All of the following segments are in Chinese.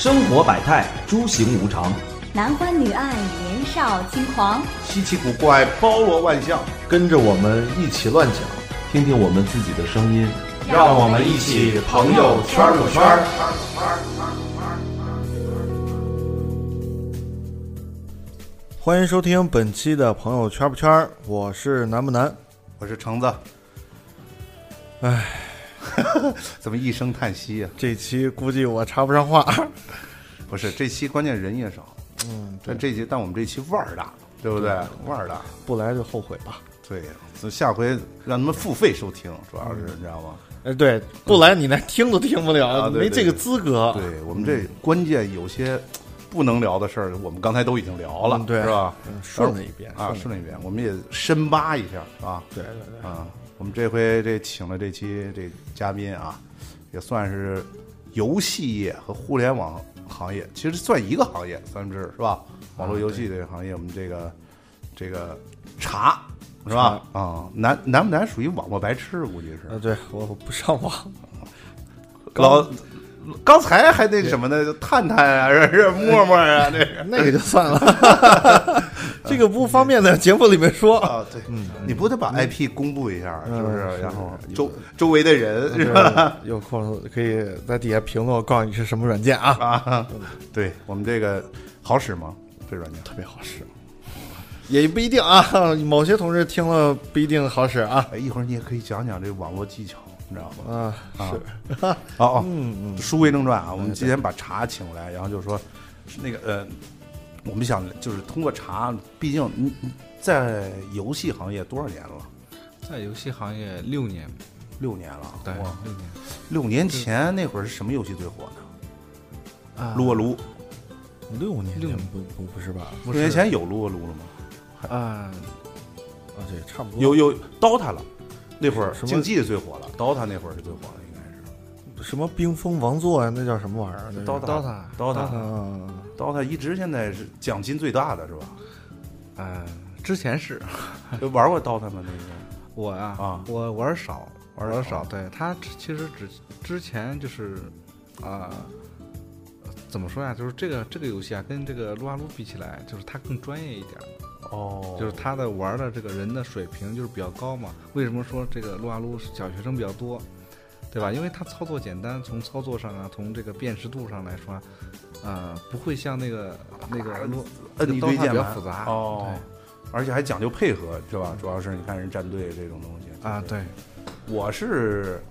生活百态，诸行无常，男欢女爱，年少轻狂，稀奇古怪，包罗万象，跟着我们一起乱讲，听听我们自己的声音，让我们一起朋友圈儿。圈儿。欢迎收听本期的朋友圈不圈儿，我是南不南。我是橙子，唉，怎么一声叹息呀、这期估计我插不上话。不是这期关键人也少，嗯，但这期但我们这期腕儿大，对不对？腕儿大，不来就后悔吧。对，所以下回让他们付费收听，主要是你知道吗？哎，对，不来你连听都听不了，没这个资格。对我们这关键有些不能聊的事儿，我们刚才都已经聊了，嗯对是吧？嗯顺了一遍啊，顺顺了一遍，我们也深扒一下啊对对对，啊！我们这回这请了这期这嘉宾啊，也算是游戏业和互联网行业，其实算一个行业，算是是吧？网络游戏这个行业，我们这个这个茶是吧？啊，难难不难？属于网络白痴，估计是。啊，对我不上网，老刚才还那什么呢？探探啊，是是陌陌啊，这是 那个就算了，这个不方便在节目里面说。啊，对，你不得把 IP 公布一下，是不是？然后周周围的人是吧？有空可以在底下评论，我告诉你是什么软件啊，啊，对我们这个好使吗？这软件？特别好使。也不一定啊，某些同事听了不一定好使啊。哎，一会儿你也可以讲讲这网络技巧，你知道吗？啊，啊是，哦哦，嗯嗯，书归正传啊，我们今天把茶请来，然后就说那个呃，我们想就是通过茶，毕竟你你在游戏行业多少年了？在游戏行业六年，六年了，对，六年六年前那会儿是什么游戏最火呢？啊撸啊撸，六年六前不不不是吧？六年前有撸啊撸了吗？啊，啊，对，差不多。有有 DOTA 了，那会儿什么竞技最火了，DOTA 那会儿是最火的，应该是什么冰封王座呀？那叫什么玩意儿？DOTA DOTA DOTA 啊，DOTA 一直现在是奖金最大的是吧？嗯，之前是 有玩过 DOTA 吗？那个 我呀，啊我玩少，玩的少。对他其实只之前就是啊、怎么说呀？就是这个这个游戏啊，跟这个撸啊撸比起来，就是它更专业一点儿。哦就是他的玩的这个人的水平就是比较高嘛。为什么说这个撸啊撸小学生比较多，对吧？因为他操作简单，从操作上啊，从这个辨识度上来说啊，呃，不会像那个那个撸摁一堆键盘比较复杂哦，而且还讲究配合是吧？主要是你看人战队这种东西对啊，，对，我是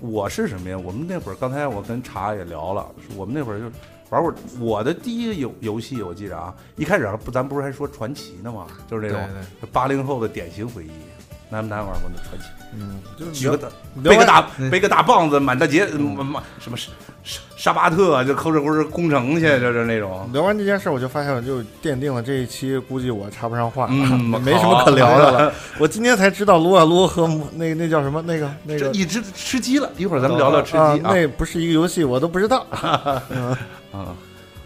我是什么呀？我们那会儿刚才我跟茶也聊了，我们那会儿就玩过我的第一个游游戏，我记着啊，一开始还不咱不是还说传奇呢吗？就是那种对。八零后的典型回忆。难不难玩过那传奇？嗯，就是举个大背个大嗯背个大棒子，满大街，满满什么沙沙沙巴特就抠着抠着攻城去，就是那种。聊完这件事，我就发现，我就奠定了这一期估计我插不上话，嗯没什么可聊的了。我今天才知道撸啊撸和那那叫什么那个那个这一直吃鸡了，一会儿咱们聊聊吃鸡啊，啊。那不是一个游戏，我都不知道。啊，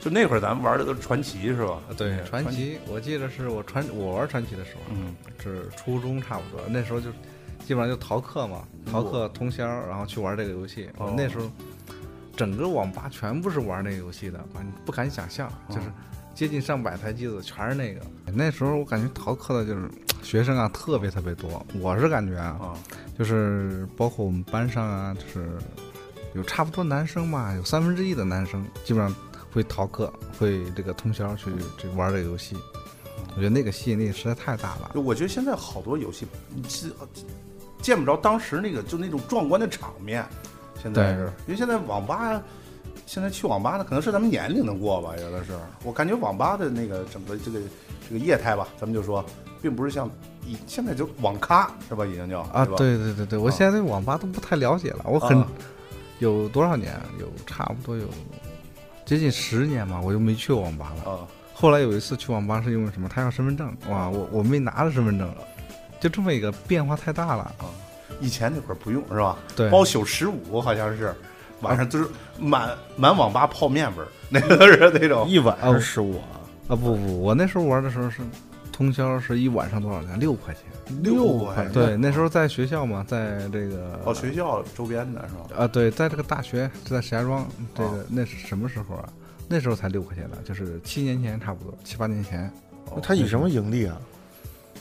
就那会儿咱们玩的都是传奇是吧？对，传奇，我记得是我传我玩传奇的时候，嗯，是初中差不多，那时候就基本上就逃课嘛，逃课通宵，然后去玩这个游戏。那时候整个网吧全部是玩那个游戏的，不敢想象，哦就是接近上百台机子全是那个。那时候我感觉逃课的就是学生啊，特别特别多。我是感觉啊，啊，就是包括我们班上啊，就是有差不多男生嘛，有三分之一的男生基本上会逃课，会这个通宵去去玩这个游戏。我觉得那个吸引力实在太大了。我觉得现在好多游戏，你是见不着当时那个就那种壮观的场面。现在是因为现在网吧，现在去网吧的，可能是咱们年龄能过吧，有的是。我感觉网吧的那个整个这个这个业态吧，咱们就说，并不是像以现在就网咖是吧？已经叫啊，对对对对，我啊现在对网吧都不太了解了。我很、啊有多少年？有差不多有接近十年吧，我就没去过网吧了。啊，后来有一次去网吧是因为什么？他要身份证，哇，我我没拿着身份证，就这么一个变化太大了啊。以前那会儿不用是吧？对，包宿十五好像是，晚上就是满满网吧泡面味儿，那个是那种。一晚哦上十五，啊啊不不，我那时候玩的时候是通宵，是一晚上多少钱？六块钱。六块对，那时候在学校嘛，在这个哦，学校周边的是吧？啊，对，在这个大学，就在石家庄，这个、哦那是什么时候啊？那时候才六块钱呢，就是七年前差不多，七八年前。那他以什么盈利啊？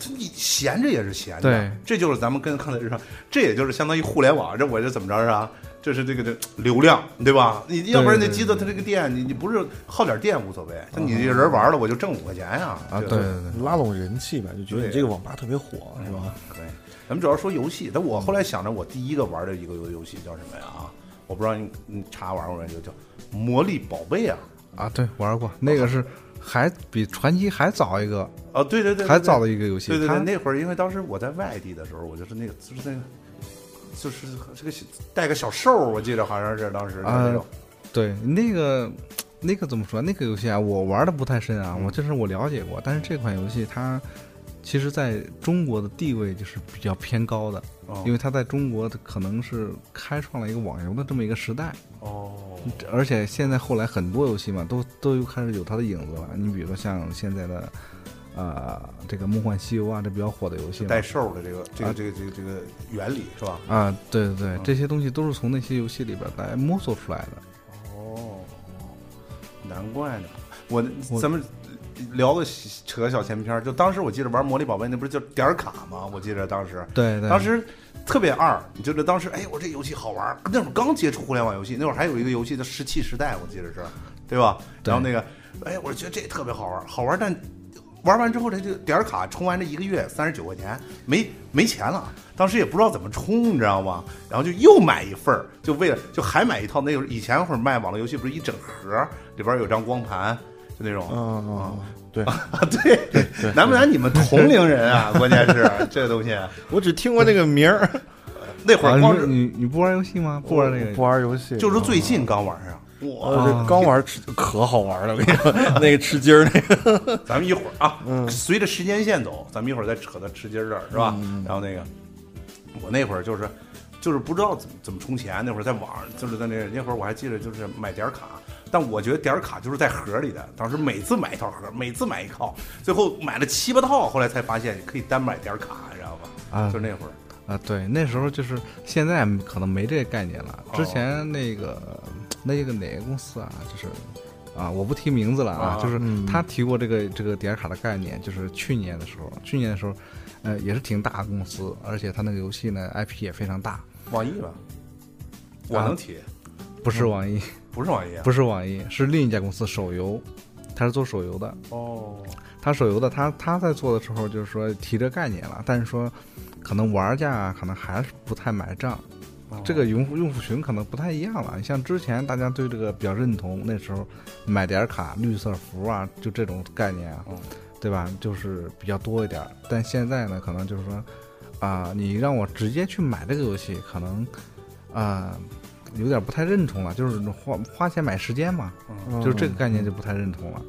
这你闲着也是闲着，对，这就是咱们跟刚才日常，这也就是相当于互联网，这我这怎么着是吧？这是这个这流量，对吧？你要不然那机子它这个电，你你不是耗点电无所谓，像你这人玩了，我就挣五块钱呀。啊，对对对对，拉拢人气呗，就觉得你这个网吧特别火，是吧？对，咱们主要说游戏，但我后来想着，我第一个玩的一个游游戏叫什么呀？啊，我不知道你你查玩过没，就叫《魔力宝贝》啊。啊，对，玩过那个是还比传奇还早一个，哦，对对对，对还早的一个游戏。对对对，它那会儿因为当时我在外地的时候，我就是那个就是那个。就是这个带个小兽，我记得好像是当时啊那种。对，那个那个怎么说？那个游戏啊，我玩的不太深啊，我就是我了解过，但是这款游戏它其实在中国的地位就是比较偏高的，哦因为它在中国的可能是开创了一个网游的这么一个时代，哦，而且现在后来很多游戏嘛，都都又开始有它的影子了。你比如说像现在的。呃，这个《梦幻西游》啊，这比较火的游戏，带兽的这个这个这个这个这个原理是吧？啊，对对对，这些东西都是从那些游戏里边来摸索出来的。哦，难怪呢。我咱们聊个扯个小前篇儿，就当时我记得玩魔力宝贝，那不是叫点儿卡吗？我记得当时，对对，当时特别二。你觉得当时，哎，我这游戏好玩。那会儿刚接触互联网游戏，那会儿还有一个游戏叫《石器时代》，我记得是，对吧？然后那个，哎，我觉得这特别好玩，好玩，但。玩完之后，这就点儿卡充完这一个月三十九块钱，没没钱了。当时也不知道怎么充，你知道吗？然后就又买一份儿，就为了就还买一套。那个以前会儿卖网络游戏，不是一整盒，里边有张光盘，就那种。嗯嗯，对啊 对，难不难？你们同龄人啊？关键是这个东西，我只听过这个名儿，那会儿光是你你不玩游戏吗？不玩那个，不玩游戏，就是最近刚玩上。我这刚玩吃可好玩了，我跟你说，那个吃鸡儿那个，咱们一会儿啊，随着时间线走，咱们一会儿再扯到吃鸡儿这儿是吧？然后那个，我那会儿就是就是不知道怎么怎么充钱，那会儿在网上就是在那那会儿我还记得就是买点卡，但我觉得点卡就是在盒里的，当时每次买一套盒，每次买一套，最后买了七八套，后来才发现可以单买点卡，你知道吧？啊，就那会儿啊，对，那时候就是现在可能没这个概念了，之前那个。那个哪个公司啊？就是啊，我不提名字了啊，就是他提过这个这个点卡的概念，就是去年的时候，去年的时候，呃，也是挺大的公司，而且他那个游戏呢 IP 也非常大。网易吧？我能提？不是网易，不是网易，不是网易，是另一家公司手游，他是做手游的。哦，他手游的，他他在做的时候就是说提这概念了，但是说可能玩家可能还是不太买账。这个用户用户群可能不太一样了。你像之前大家对这个比较认同，那时候买点卡、绿色服啊，就这种概念啊，对吧？就是比较多一点。但现在呢，可能就是说，啊，你让我直接去买这个游戏，可能啊有点不太认同了。就是花花钱买时间嘛，就是这个概念就不太认同了。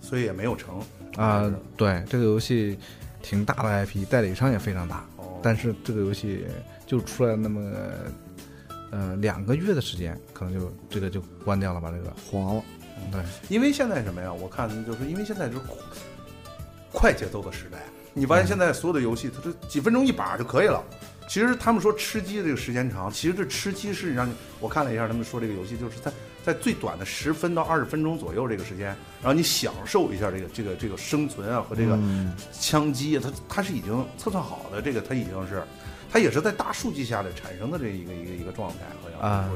所以也没有成啊。对，这个游戏挺大的 IP，代理商也非常大，但是这个游戏就出来那么。呃，两个月的时间，可能就这个就关掉了吧，这个黄了。对，因为现在什么呀？我看就是因为现在就是快节奏的时代，你发现现在所有的游戏，它这几分钟一把就可以了。其实他们说吃鸡这个时间长，其实这吃鸡是让你我看了一下，他们说这个游戏就是在在最短的十分到二十分钟左右这个时间，然后你享受一下这个这个这个生存啊和这个枪击，它它是已经测算好的，这个它已经是。它也是在大数据下的产生的这一个一个一个状态，好像啊，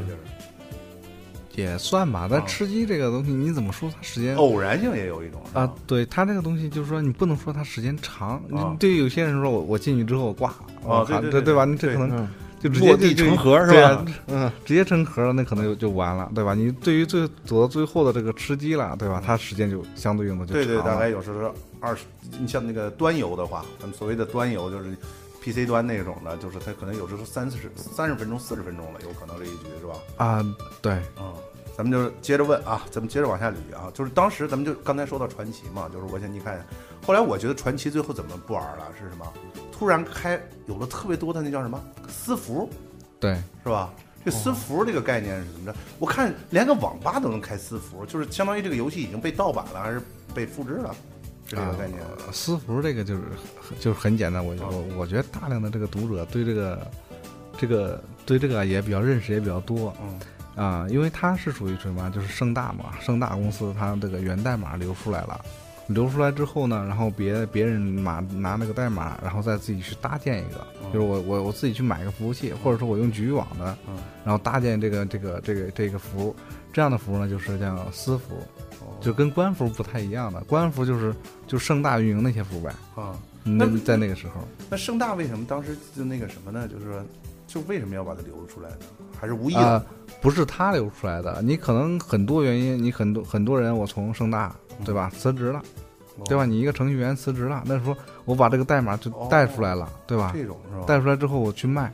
也算吧。但吃鸡这个东西，你怎么说它时间偶然性也有一种啊？对它这个东西，就是说你不能说它时间长。对于有些人说，我我进去之后我挂啊，对对吧？你这可能就直接落地成盒是吧？嗯，直接成盒，那可能就就完了，对吧？你对于最走到最后的这个吃鸡了，对吧？它时间就相对应的就对对，大概有时候二十。你像那个端游的话，咱们所谓的端游就是。PC 端那种的，就是它可能有时候三四十、三十分钟、四十分钟了，有可能这一局是吧？啊，对，嗯，咱们就接着问啊，咱们接着往下捋啊。就是当时咱们就刚才说到传奇嘛，就是我想你看，后来我觉得传奇最后怎么不玩了？是什么？突然开有了特别多的那叫什么私服？对，是吧？这私服这个概念是怎么着？我看连个网吧都能开私服，就是相当于这个游戏已经被盗版了，还是被复制了？这个概念，私服这个就是就是很简单，我我我觉得大量的这个读者对这个这个对这个也比较认识也比较多，嗯啊，因为它是属于什么？就是盛大嘛，盛大公司它这个源代码流出来了，流出来之后呢，然后别别人拿拿那个代码，然后再自己去搭建一个，就是我我我自己去买个服务器，或者说我用局域网的，嗯然后搭建这个这个这个这个服务，这样的服务呢就是叫私服，哦就跟官服不太一样的，官服就是就盛大运营那些服务呗。啊，那那在那个时候，那盛大为什么当时就那个什么呢？就是说，就为什么要把它流出来呢？还是无意啊、的？不是他流出来的，你可能很多原因，你很多很多人，我从盛大对吧辞职了，哦对吧？你一个程序员辞职了，那时候我把这个代码就哦带出来了，对吧？这种是吧？带出来之后我去卖，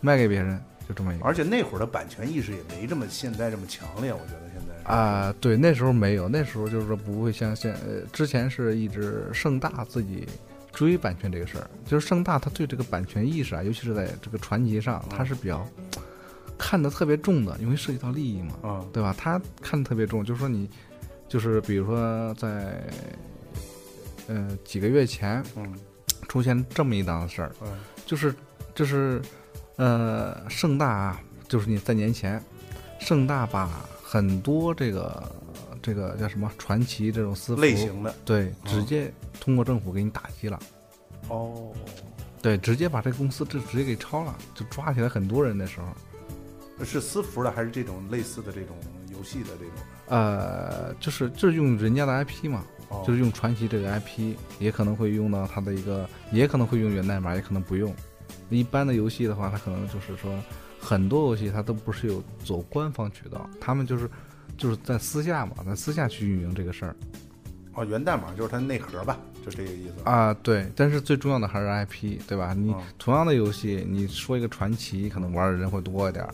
卖给别人，就这么一个。而且那会儿的版权意识也没这么现在这么强烈，我觉得现在是啊、对，那时候没有，那时候就是说不会像现呃，之前是一直盛大自己追版权这个事儿，就是盛大他对这个版权意识啊，尤其是在这个传奇上，他是比较看得特别重的，因为涉及到利益嘛，嗯对吧？他看得特别重，就是说你，就是比如说在呃几个月前嗯出现这么一档事儿，嗯就是就是呃盛大啊，就是你在年前，盛大把很多这个这个叫什么传奇这种私服类型的对，嗯直接通过政府给你打击了。哦，对，直接把这个公司就直接给抄了，就抓起来很多人的时候，是私服的还是这种类似的这种游戏的这种？呃，就是就是用人家的 IP 嘛，哦就是用传奇这个 IP，也可能会用到它的一个，也可能会用源代码，也可能不用。一般的游戏的话，它可能就是说，很多游戏它都不是有走官方渠道，他们就是就是在私下嘛，在私下去运营这个事儿哦，源代码就是它内核吧，就这个意思。啊。对，但是最重要的还是 IP，对吧？你嗯同样的游戏，你说一个传奇，可能玩的人会多一点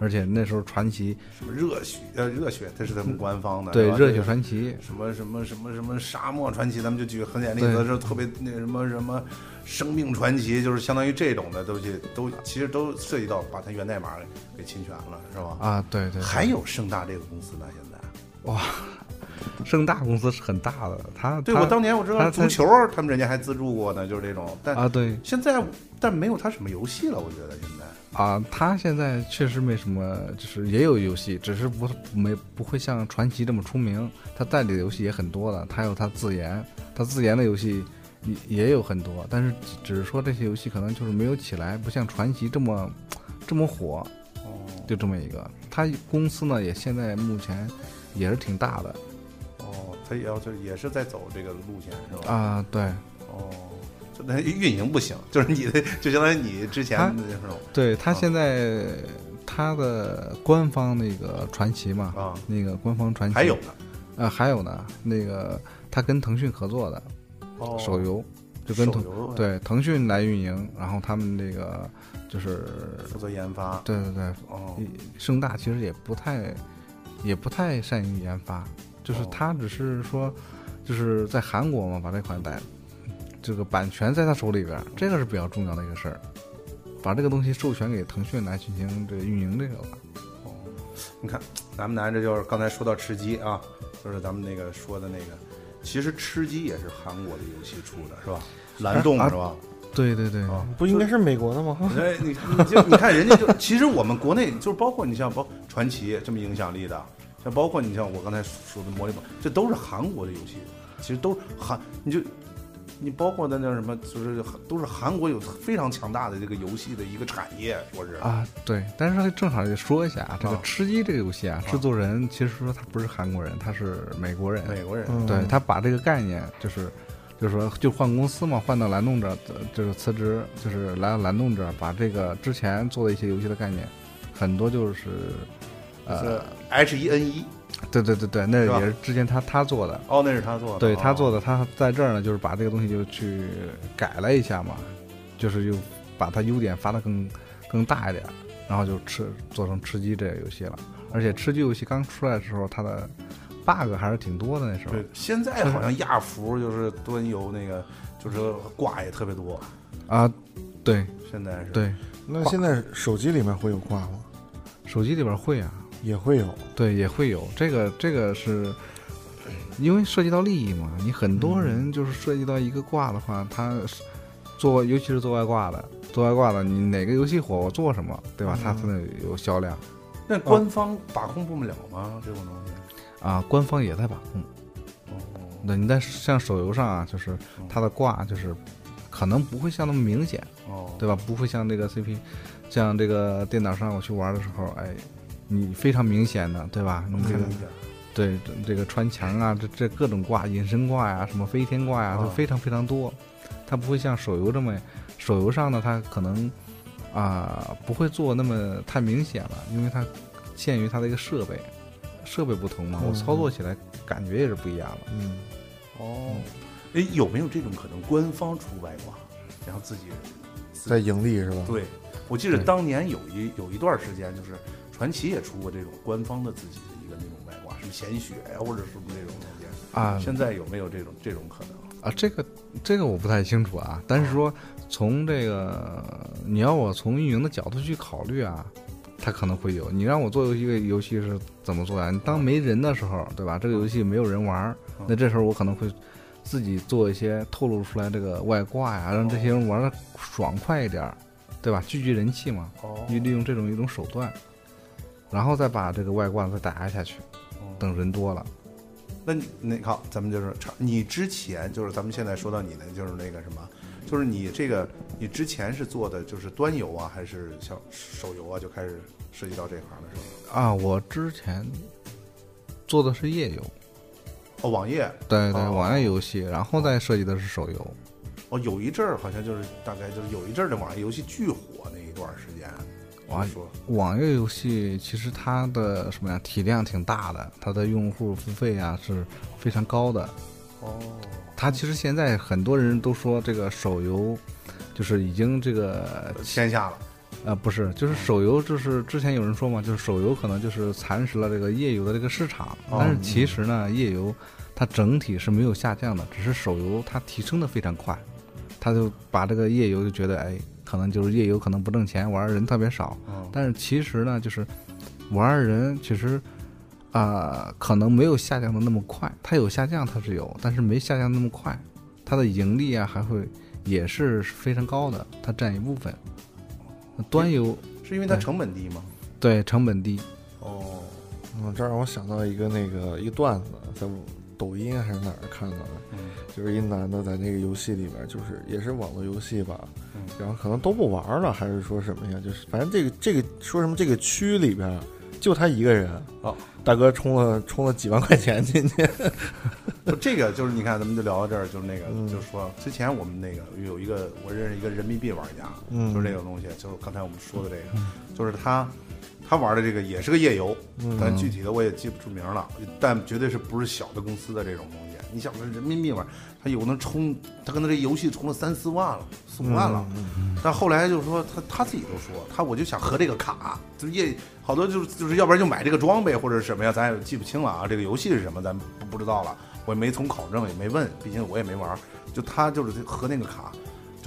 而且那时候传奇什么热血呃热血，这是他们官方的。对热血传奇，什么什么什么什么沙漠传奇，咱们就举个很简单例子，就特别那个什么什么生命传奇，就是相当于这种的东西，都其实都涉及到把它源代码给侵权了，是吧？啊，对对对还有盛大这个公司呢，现在哇。盛大公司是很大的，它它对我当年我知道他足球，他们人家还资助过呢，就是这种。但啊对现在但没有他什么游戏了，我觉得现在。啊，他现在确实没什么，就是也有游戏，只是不没不会像传奇这么出名。他代理的游戏也很多的，他有他自研，他自研的游戏也也有很多，但是只只是说这些游戏可能就是没有起来，不像传奇这么这么火，哦就这么一个。他公司呢也现在目前也是挺大的哦，他也要就是也是在走这个路线，是吧？啊，对哦，就那运营不行，就是你的，就相当于你之前的那种对，它啊现在他的官方那个传奇嘛，啊。那个官方传奇还有呢，啊，还有呢，那个他跟腾讯合作的哦手游，就跟腾对腾讯来运营，然后他们那个就是负责研发。对对对，哦盛大其实也不太也不太善于研发，就是哦他只是说就是在韩国嘛，把这款带这个版权在他手里边，这个是比较重要的一个事儿，把这个东西授权给腾讯来进行这个运营这个吧。哦，你看，咱们男这就是刚才说到吃鸡啊，就是咱们那个说的那个，其实吃鸡也是韩国的游戏出的，是吧？蓝洞啊是吧？对对对，啊，不应该是美国的吗？哎，你你就你看人家就，其实我们国内就是包括你像包传奇这么影响力的，像包括你像我刚才说的魔力宝，这都是韩国的游戏，其实都是韩，你就你包括的那什么，就是都是韩国有非常强大的这个游戏的一个产业，说是啊，对，但是正好也说一下啊，这个啊吃鸡这个游戏啊，制作人其实说他不是韩国人，他是美国人。美国人，嗯对他把这个概念就是，就是说就换公司嘛，换到蓝洞这就是辞职，就是来到蓝洞这儿，把这个之前做的一些游戏的概念，很多就是，呃，H E N E，对对对对，那也是之前他他做的，哦，那是他做的，对他做的，的，他在这儿呢，就是把这个东西就去改了一下嘛，就是又把它优点发的更更大一点，然后就吃做成吃鸡这个游戏了。而且吃鸡游戏刚出来的时候，它的 bug 还是挺多的那时候。对，现在好像亚服就是端游那个就是挂也特别多，啊，对现在是，对，那现在手机里面会有挂吗？手机里边会啊，也会有。对也会有这个这个是。因为涉及到利益嘛，你很多人就是涉及到一个挂的话，他做尤其是做外挂的，做外挂的，你哪个游戏火，我做什么，对吧？他才能有销量。那官方把控不了吗？这种东西？啊，官方也在把控。哦，那你在像手游上啊，就是它的挂就是可能不会像那么明显，哦，对吧？不会像这个 CP，像这个电脑上我去玩的时候，哎，你非常明显的，对吧？你这个能看见。对这这个穿墙啊，这这各种挂，隐身挂呀，什么飞天挂呀，啊都非常非常多。它不会像手游这么，手游上呢，它可能啊、不会做那么太明显了，因为它限于它的一个设备，设备不同嘛，我嗯操作起来感觉也是不一样的。嗯，哦，哎，有没有这种可能？官方出外挂，然后自己在盈利是吧？对，我记得当年有一有一段时间，就是传奇也出过这种官方的自己的一个那种外挂，什么显血呀，或者什么这种东西。啊现在有没有这种这种可能？啊，这个这个我不太清楚啊，但是说从这个你要我从运营的角度去考虑啊，它可能会有。你让我做一个游戏是怎么做呀？你当没人的时候，对吧？这个游戏没有人玩儿，那这时候我可能会自己做一些透露出来这个外挂呀，让这些人玩的爽快一点儿，对吧？聚聚人气嘛，哦利利用这种一种手段，然后再把这个外挂再打压下去，等人多了。那那好，咱们就是长你之前就是咱们现在说到你的就是那个什么，就是你这个你之前是做的就是端游啊，还是像手游啊，就开始涉及到这行的时候？啊，我之前做的是页游，哦，网页对对，哦网页游戏，然后再设计的是手游。哦，有一阵儿好像就是大概就是有一阵儿的网页游戏巨火那一段时间，哇就说网页游戏其实它的什么呀，体量挺大的，它的用户付费啊是非常高的。哦，它其实现在很多人都说这个手游就是已经这个天下了，呃不是，就是手游就是之前有人说嘛，就是手游可能就是蚕食了这个页游的这个市场，哦。但是其实呢，页游它整体是没有下降的，只是手游它提升的非常快，它就把这个页游就觉得哎，可能就是夜游可能不挣钱，玩的人特别少，嗯，但是其实呢，就是玩的人其实啊、可能没有下降的那么快，它有下降它是有，但是没下降那么快，它的盈利啊还会也是非常高的，它占一部分。端游是因为它成本低吗？对成本低，哦，嗯，这让我想到一个那个一个段子，在抖音还是哪儿看到的，嗯。就是一男的在那个游戏里边，就是也是网络游戏吧，嗯。然后可能都不玩了，还是说什么呀？就是反正这个这个说什么这个区里边就他一个人，哦，大哥充了充了几万块钱进去，就这个就是你看，咱们就聊到这儿，就是那个，嗯。就是说之前我们那个有一个我认识一个人民币玩家，嗯。就是这个东西，就是刚才我们说的这个，就是他他玩的这个也是个夜游，嗯但具体的我也记不住名了，但绝对是不是小的公司的这种东西。你想，人民币玩，他有能充，他可能这游戏充了三四万了，四五万了。嗯但后来就是说，他他自己都说，他我就想合这个卡，就是业好多就是就是要不然就买这个装备或者是什么呀，咱也记不清了啊。这个游戏是什么，咱不不知道了，我也没从考证，也没问，毕竟我也没玩。就他就是合那个卡，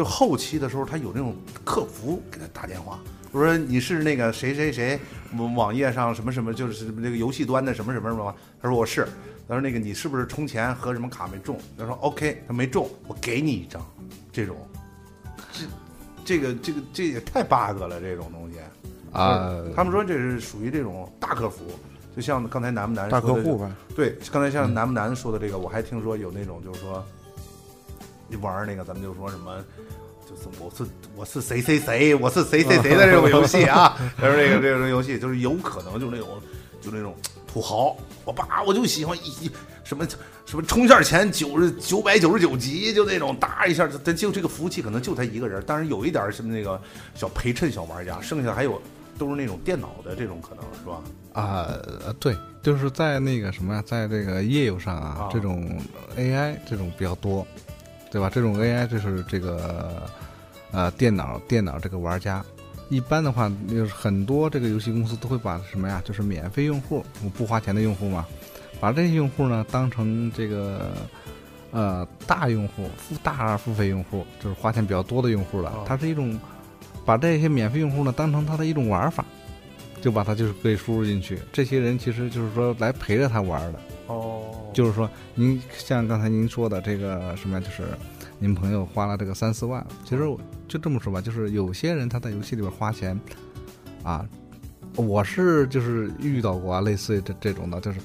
就后期的时候，他有那种客服给他打电话，我说你是那个谁谁谁网网页上什么什么，就是这个游戏端的什么什么什么吗？他说我是。他说那个你是不是充钱和什么卡没中？他说 OK，他没中，我给你一张，这种，这这个这个这也太 bug 了，这种东西啊他们说这是属于这种大客服，就像刚才南不南大说的客户吧，对，刚才像南不南说的这个，我还听说有那种就是说，你玩那个，咱们就说什么，就是我是我是谁谁谁，我是谁谁谁的这种游戏啊，就是这个这种游戏，就是有可能就是那种就那种土豪，我爸我就喜欢一一什么什么充一下钱九十九百九十九级，就那种哒一下，他就这个服务器可能就他一个人，当然有一点儿什么那个小陪衬小玩家，剩下还有都是那种电脑的这种可能是吧？啊，呃对，就是在那个什么呀，在这个业务上啊，啊这种 AI 这种比较多，对吧？这种 AI 就是这个呃电脑电脑这个玩家，一般的话就是很多这个游戏公司都会把什么呀，就是免费用户，我不花钱的用户嘛，把这些用户呢当成这个。呃，大用户、付大付费用户，就是花钱比较多的用户了。哦它是一种把这些免费用户呢当成它的一种玩法，就把它就是可以输入进去。这些人其实就是说来陪着他玩的，哦。就是说您像刚才您说的这个什么呀，就是您朋友花了这个三四万，其实我就这么说吧，就是有些人他在游戏里边花钱啊，我是就是遇到过啊，类似于这这种的，就是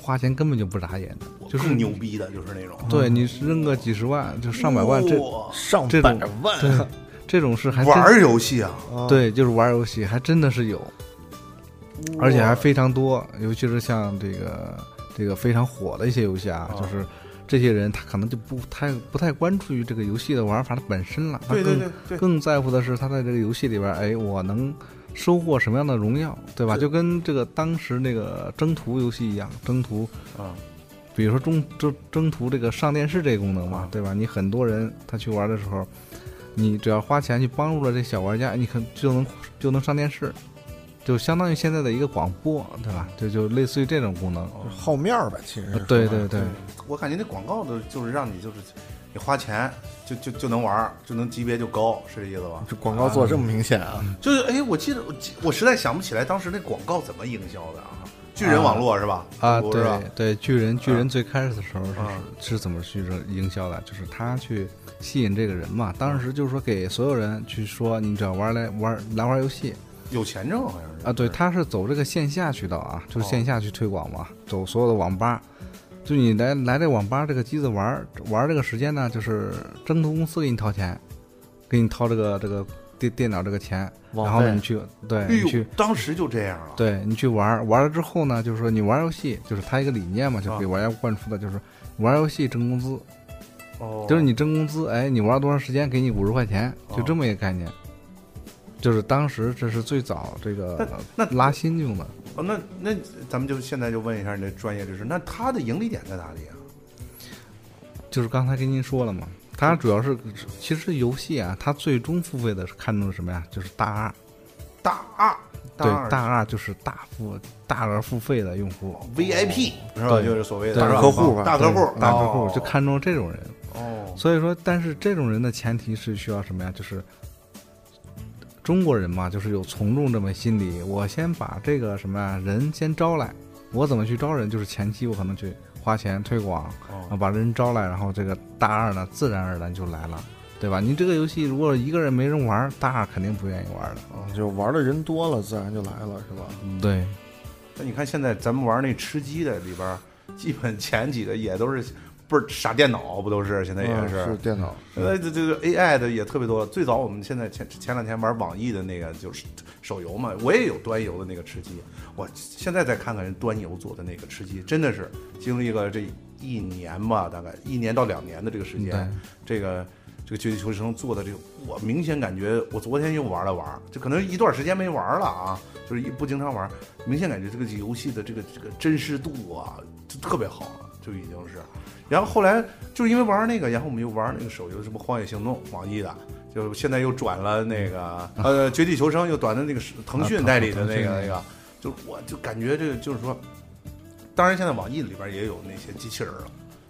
花钱根本就不眨眼的，就是更牛逼的就是那种，对你扔个几十万，就上百万，这上百万。这种是还玩游戏啊，啊，对，就是玩游戏还真的是有，而且还非常多，尤其是像这个这个非常火的一些游戏啊，啊就是这些人他可能就不太不太关注于这个游戏的玩法的本身了，他更更在乎的是他在这个游戏里边，哎，我能收获什么样的荣耀，对吧？就跟这个当时那个征途游戏一样，征途，啊，比如说中征征途这个上电视这个功能嘛啊，对吧？你很多人他去玩的时候，你只要花钱去帮助了这小玩家，你可就能就能上电视。就相当于现在的一个广播，对吧？就就类似于这种功能。好面儿呗，其实对对对，我感觉那广告的就是让你就是你花钱就就就能玩儿，就能级别就高，是这意思吧？这广告做这么明显啊，就是哎，我记得我记我实在想不起来当时那广告怎么营销的啊？巨人网络是吧？啊，对？对，巨人巨人最开始的时候是、啊是怎么去这营销的？就是他去吸引这个人嘛。当时就是说给所有人去说，你只要玩来玩来玩游戏有钱挣好像是啊，对，他是走这个线下渠道啊，就是哦线下去推广嘛，走所有的网吧。就你来来这网吧这个机子玩玩这个时间呢，就是征途公司给你掏钱，给你掏这个这个电电脑这个钱，然后你去对哎你去，当时就这样了！对你去玩儿玩了之后呢，就是说你玩游戏，就是他一个理念嘛，就给玩家灌输的，就是玩游戏挣工资，哦，就是你挣工资，哎，你玩多长时间给你五十块钱，哦就这么一个概念。就是当时这是最早这个那拉新用的，哦，那那咱们就现在就问一下你的专业知识，那它的盈利点在哪里啊？就是刚才跟您说了嘛，它主要是其实游戏啊，它最终付费的是看重的什么呀？就是大二大二，对，二大二就是大付大额付费的用户，VIP 是吧？对就是所谓的大客户吧大客户，大客户哦就看重这种人。哦，所以说，但是这种人的前提是需要什么呀？就是中国人嘛，就是有从众这么心理。我先把这个什么呀人先招来，我怎么去招人？就是前期我可能去花钱推广，把人招来，然后这个大二呢，自然而然就来了，对吧？你这个游戏如果一个人没人玩，大二肯定不愿意玩的。嗯就玩的人多了，自然就来了，是吧？对，那你看现在咱们玩那吃鸡的里边儿，基本前几个也都是不是傻电脑，不都是？现在也嗯是是电脑，呃，这这个 AI 的也特别多。最早我们现在前前两天玩网易的那个就是手游嘛，我也有端游的那个吃鸡。我现在再看看人端游做的那个吃鸡，真的是经历了这一年吧，大概一年到两年的这个时对间，这个这个绝地求生做的这个，我明显感觉我昨天又玩了玩，就可能一段时间没玩了啊，就是一不经常玩，明显感觉这个游戏的这个这个真实度啊，就特别好了，就已经是。然后后来就是因为玩那个，然后我们又玩那个手游，什么《荒野行动》，网易的，就现在又转了那个呃《绝地求生》，又转的那个是腾讯代理的那个那个，就我就感觉这个就是说，当然现在网易里边也有那些机器人了，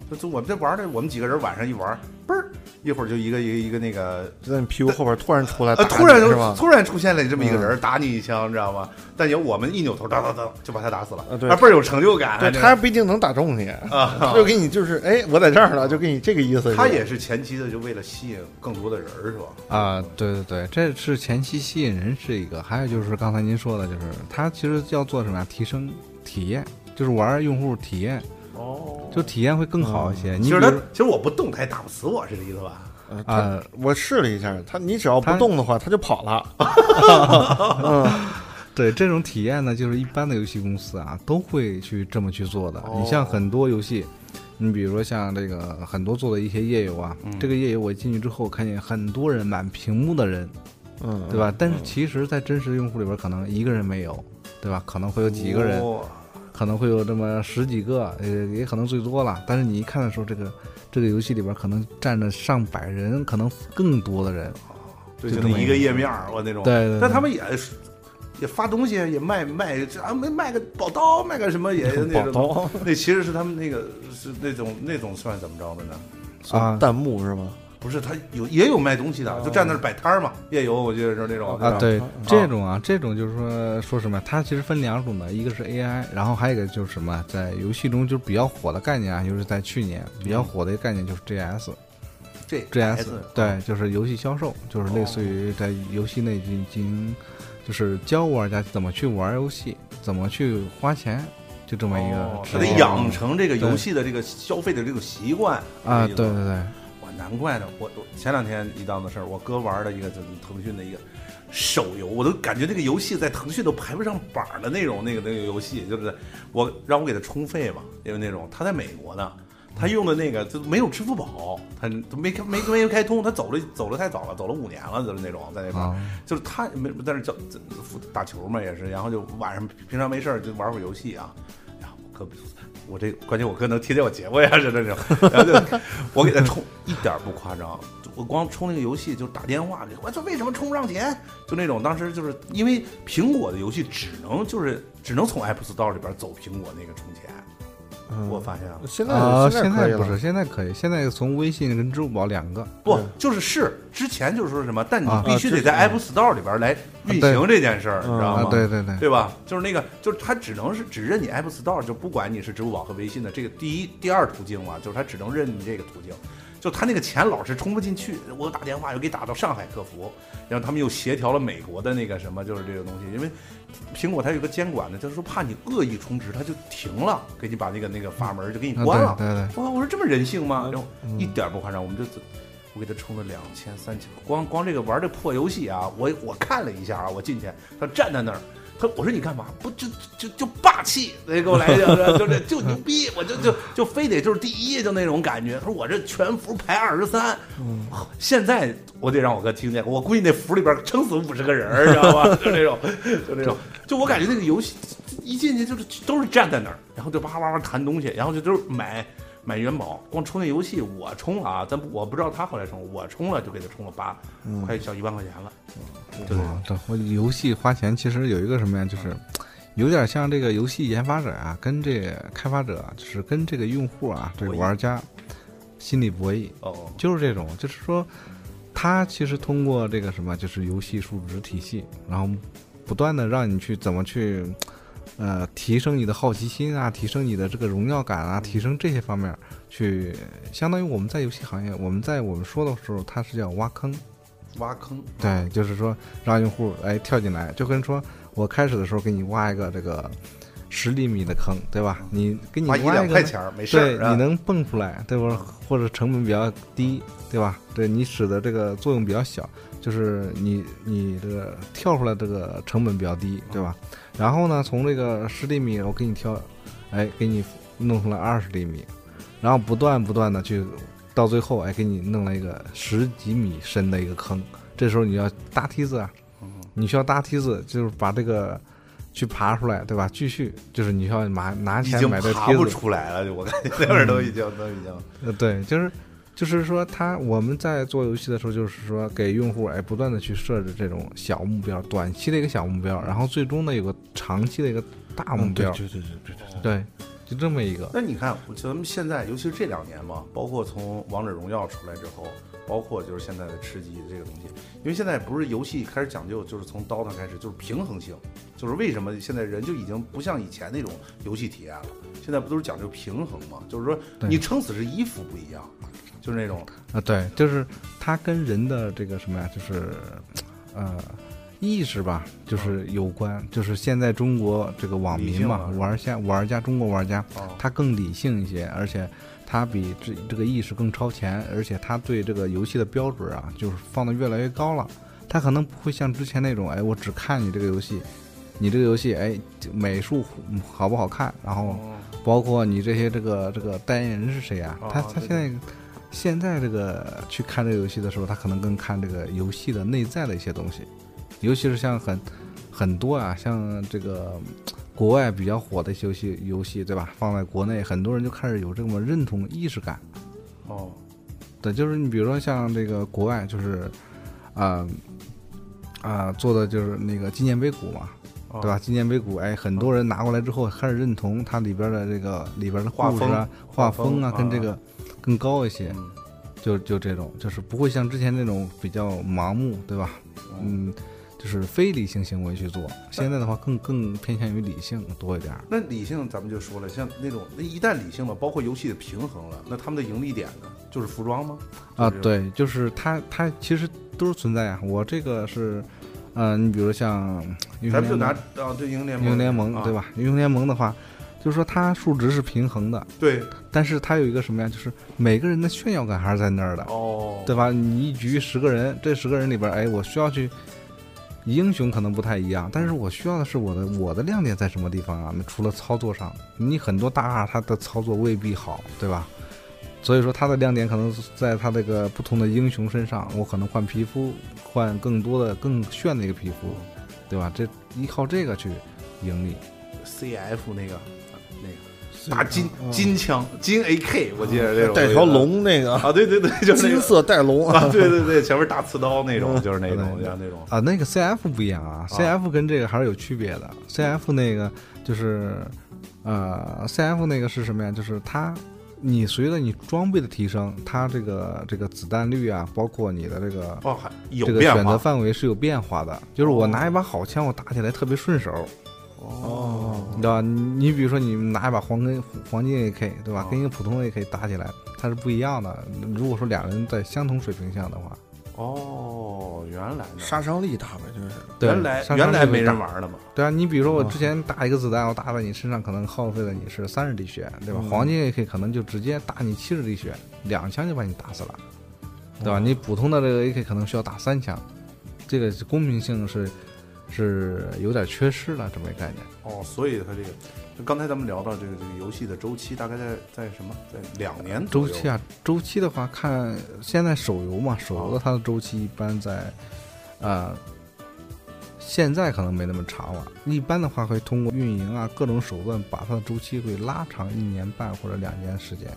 就就我们这玩的，我们几个人晚上一玩，嘣儿一会儿就一个一个一个那个就在你屁股后边突然出来呃，突然？突然出现了这么一个人，打你一枪，知道吗？但有我们一扭头，当当当就把他打死了，啊对倍儿有成就感。对这他不一定能打中你，啊，就给你就是哎，我在这儿了，就给你这个意思。他也是前期的，就为了吸引更多的人儿，是吧？啊，对对对，这是前期吸引人是一个，还有就是刚才您说的，就是他其实要做什么呀？提升体验，就是玩用户体验，哦，就体验会更好一些。你其实他如其实我不动，他也打不死我，是这意思吧？啊，我试了一下，他你只要不他动的话，他就跑了。对这种体验呢，就是一般的游戏公司啊都会去这么去做的。哦你像很多游戏，你比如说像这个很多做的一些页游啊，嗯这个页游我进去之后看见很多人满屏幕的人，嗯，对吧？但是其实，在真实用户里边，可能一个人没有，对吧？可能会有几个人，哇可能会有这么十几个，呃，也可能最多了。但是你一看的时候，这个这个游戏里边可能站着上百人，可能更多的人。对，就这么就那一个页面儿，我那种。对对对但他们也是也发东西，也卖卖啊，没卖个宝刀，卖个什么也那宝种。刀那其实是他们那个是那种那种算怎么着的呢？啊弹幕是吧？不是，他有也有卖东西的，就站那儿摆摊儿嘛，夜游，我记得是那种啊，对，这种啊，这种就是说说什么，它其实分两种的，一个是 AI，然后还有一个就是什么，在游戏中就是比较火的概念啊，就是在去年比较火的一个概念就是 GS。这 GS 对，就是游戏销售，就是类似于在游戏内进行就是教玩家怎么去玩游戏，怎么去花钱，就这么一个。他得养成这个游戏的这个消费的这个习惯啊，对对对，哇，难怪呢！我我前两天一档子事儿，我哥玩的一个就是腾讯的一个手游，我都感觉这个游戏在腾讯都排不上榜儿的那种那个那个游戏，就是我让我给他充费嘛，因为那种他在美国呢，他用的那个就没有支付宝，他都没开没没开通，他走了走了太早了，走了五年了，就是那种在那块就是他没在那叫这打球嘛，也是，然后就晚上平常没事儿就玩会儿游戏啊。然后我，这关键我哥能听见我节目呀，是那种，然后就我给他充，一点不夸张，我光充那个游戏就打电话给我说为什么充不上钱？就那种当时就是因为苹果的游戏只能就是只能从 App Store 里边走苹果那个充钱，嗯我发现了。现在啊，现在不是，现在可以，现在从微信跟支付宝两个。不，就是是之前就是说什么，但你啊必须得在啊 App Store 里边来运行这件事儿，你知道啊吗？，对对对，对吧？就是那个，就是它只能是只认你 App Store，就不管你是支付宝和微信的这个第一、第二途径嘛，就是它只能认你这个途径。就他那个钱老是充不进去，我打电话又给打到上海客服，然后他们又协调了美国的那个什么，就是这个东西，因为苹果它有个监管的，就是说怕你恶意充值，它就停了，给你把那个那个阀门就给你啊关了。对对对，哇，我说这么人性吗？然后嗯一点不夸张，我们就我给他充了两千、三千，光光这个玩这破游戏啊，我我看了一下啊，我进去，他站在那儿，他我说你干嘛？不就就就霸气，得给我来一个，就这就牛逼，我就就就非得就是第一，就那种感觉。他说我这全服排二十三，现在我得让我哥听见，我估计那服里边撑死五十个人儿，知道吧？就那种，就那种，就我感觉那个游戏一进去就是都是站在那儿，然后就叭叭叭弹东西，然后就都是买买元宝，光充那游戏我充了啊，咱不我不知道他后来充，我充了就给他充了八，快小一万块钱了。对啊，对，我游戏花钱其实有一个什么呀，就是有点像这个游戏研发者啊，跟这个开发者啊，就是跟这个用户啊，这个玩家心理博弈，哦，就是这种，就是说，他其实通过这个什么，就是游戏数值体系，然后不断的让你去怎么去，呃，提升你的好奇心啊，提升你的这个荣耀感啊，提升这些方面，去相当于我们在游戏行业，我们在我们说的时候，它是叫挖坑。挖坑，对，就是说让用户哎跳进来，就跟说我开始的时候给你挖一个这个十厘米的坑，对吧？你给你挖一，两块钱儿没事你能蹦出来，对吧？或者成本比较低，对吧？对你使得这个作用比较小，就是你你这个跳出来这个成本比较低，对吧？然后呢，从这个十厘米我给你挑，哎，给你弄出来二十厘米，然后不断不断的去，到最后哎，给你弄了一个十几米深的一个坑。这时候你要搭梯子啊，你需要搭梯子，就是把这个去爬出来，对吧？继续就是你需要拿拿已经钱买这爬不，出来了，就我感觉那边儿都已经都已经。呃，对，就是就是说，他我们在做游戏的时候，就是说给用户哎不断的去设置这种小目标，短期的一个小目标，然后最终呢有个长期的一个大目标，嗯对对对对对，对，就这么一个。那你看，咱们现在，尤其是这两年嘛，包括从王者荣耀出来之后，包括就是现在的吃鸡这个东西，因为现在不是游戏开始讲究，就是从 DOTA 开始就是平衡性，就是为什么现在人就已经不像以前那种游戏体验了，现在不都是讲究平衡吗？就是说你撑死是衣服不一样，就是那种。啊，对，就是它跟人的这个什么呀，就是呃意识吧，就是有关。就是现在中国这个网民嘛，玩家玩家中国玩家，啊，他更理性一些，而且他比这这个意识更超前，而且他对这个游戏的标准啊，就是放的越来越高了。他可能不会像之前那种，哎，我只看你这个游戏，你这个游戏，哎，美术嗯好不好看，然后哦包括你这些这个这个代言人是谁啊？哦他他现在现在这个去看这个游戏的时候，他可能更看这个游戏的内在的一些东西，尤其是像很很多啊，像这个国外比较火的一些游戏游戏，对吧？放在国内，很多人就开始有这么认同意识感。哦，对，就是你比如说像这个国外，就是啊啊、做的就是那个纪念碑谷嘛，哦对吧？？纪念碑谷，哎，很多人拿过来之后开始认同它里边的这个里边的画故事啊、风画风啊，画风啊跟这个更高一些。嗯就就这种，就是不会像之前那种比较盲目，对吧？嗯，就是非理性行为去做。现在的话更更偏向于理性多一点儿。那理性咱们就说了，像那种那一旦理性了，包括游戏的平衡了，那他们的盈利点呢，就是服装吗？啊，对，就是它它其实都是存在啊。我这个是，嗯、你比如像咱们就拿盟，啊，对英雄联盟，英雄联盟、啊对？吧？英雄联盟的话，就是说它数值是平衡的，对，但是它有一个什么呀？就是每个人的炫耀感还是在那儿的，哦，对吧？你一局十个人，这十个人里边，哎，我需要去。英雄可能不太一样，但是我需要的是我的我的亮点在什么地方啊？那除了操作上，你很多大二他的操作未必好，对吧？所以说他的亮点可能是在他这个不同的英雄身上，我可能换皮肤，换更多的更炫的一个皮肤，对吧？这依靠这个去盈利。CF 那个大金嗯。金枪金 AK，我记得这种带条龙那个啊，对对对，就是金色带龙啊，对对对，前面大刺刀那种，就是那种那种。啊，那个 CF 不一样啊，CF 跟这个还是有区别的。CF 那个就是，呃，CF 那个是什么呀？就是它，你随着你装备的提升，它这个这个子弹率啊，包括你的这个哦，还有这个选择范围是有变化的。就是我拿一把好枪，我打起来特别顺手，哦你知道吧？你你比如说你拿一把黄金黄金 AK，对吧哦？跟一个普通 AK 打起来，它是不一样的。如果说两人在相同水平下的话，哦，原来呢杀伤力大呗，就是对原来杀伤原来没人玩了嘛，对啊，你比如说我哦之前打一个子弹，我打在你身上，可能耗费了你是三十滴血，对吧？嗯黄金 AK 可能就直接打你七十滴血，两枪就把你打死了，对哦吧？你普通的这个 AK 可能需要打三枪，这个是公平性是是有点缺失了，这么一个概念。哦，所以它这个，刚才咱们聊到这个这个游戏的周期，大概在在什么，在两年周期啊，周期的话，看现在手游嘛，手游的它的周期一般在，呃，现在可能没那么长了。一般的话，会通过运营啊各种手段，把它的周期会拉长一年半或者两年时间。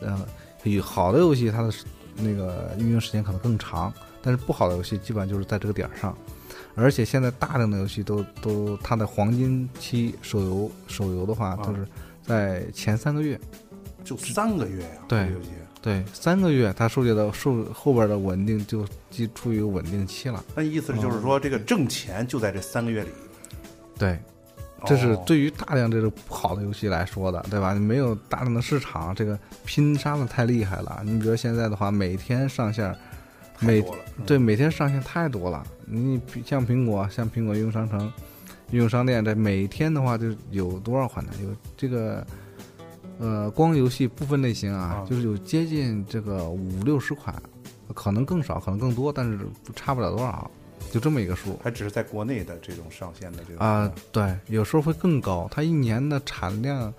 呃，有好的游戏，它的那个运营时间可能更长，但是不好的游戏基本上就是在这个点儿上。而且现在大量的游戏都都它的黄金期手游手游的话，啊都是在前三个月。就三个月呀，对游戏。对，三个月，它数据的数后边的稳定就基处于稳定期了。那意思就是说，这个挣钱就在这三个月里。对，这是哦对于大量这种不好的游戏来说的，对吧？你没有大量的市场，这个拼杀的太厉害了。你比如现在的话，每天上线，每对每天上线太多了。你像苹果，像苹果应用商城、应用商店，这每天的话就有多少款呢？有这个。呃，光游戏部分类型啊啊，就是有接近这个五六十款，可能更少，可能更多，但是差不了多少，就这么一个数。它只是在国内的这种上线的这种啊、对，有时候会更高。它一年的产量，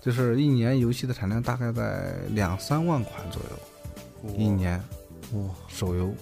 就是一年游戏的产量大概在两三万款左右，一年哇，手游。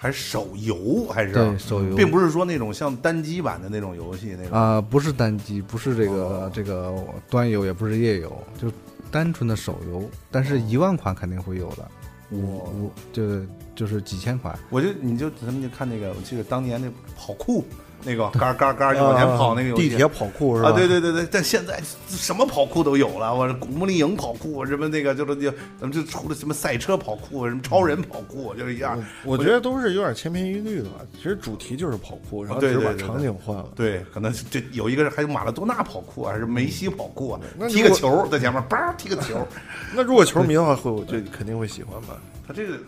还是手游还是对，手游，并不是说那种像单机版的那种游戏那种啊、不是单机，不是这个、哦这个端游，也不是页游，就单纯的手游。但是一万款肯定会有的，五我五就就是几千款。我就你就咱们就看那个，我记得当年那跑酷那个嘎嘎嘎就往前跑那个游戏地铁跑酷是吧？啊，对对对对，但现在什么跑酷都有了，我这古墓丽影跑酷，什么那个就是就咱们就出了什么赛车跑酷，什么超人跑酷，就是一样。我我觉得都是有点千篇一律的吧。其实主题就是跑酷，然后对只是把对对场景换了。对，可能这有一个人还有马拉多纳跑酷啊，还是梅西跑酷啊，踢个球在前面，叭踢个球。那如果球迷的话，会我就肯定会喜欢吧。他这个，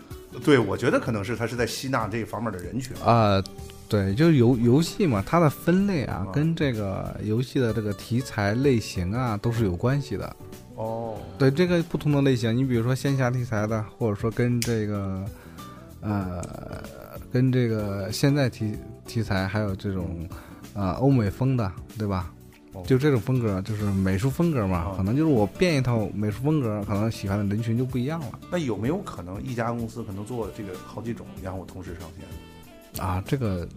对我觉得可能是他是在吸纳这方面的人群。啊、对，就是游游戏嘛，它的分类啊啊，跟这个游戏的这个题材类型啊都是有关系的。哦，对这个不同的类型，你比如说仙侠题材的，或者说跟这个，呃，跟这个现在题题材，还有这种，呃，欧美风的，对吧哦？就这种风格，就是美术风格嘛啊，可能就是我变一套美术风格，可能喜欢的人群就不一样了那有没有可能一家公司可能做这个好几种，然后同时上线？啊，这个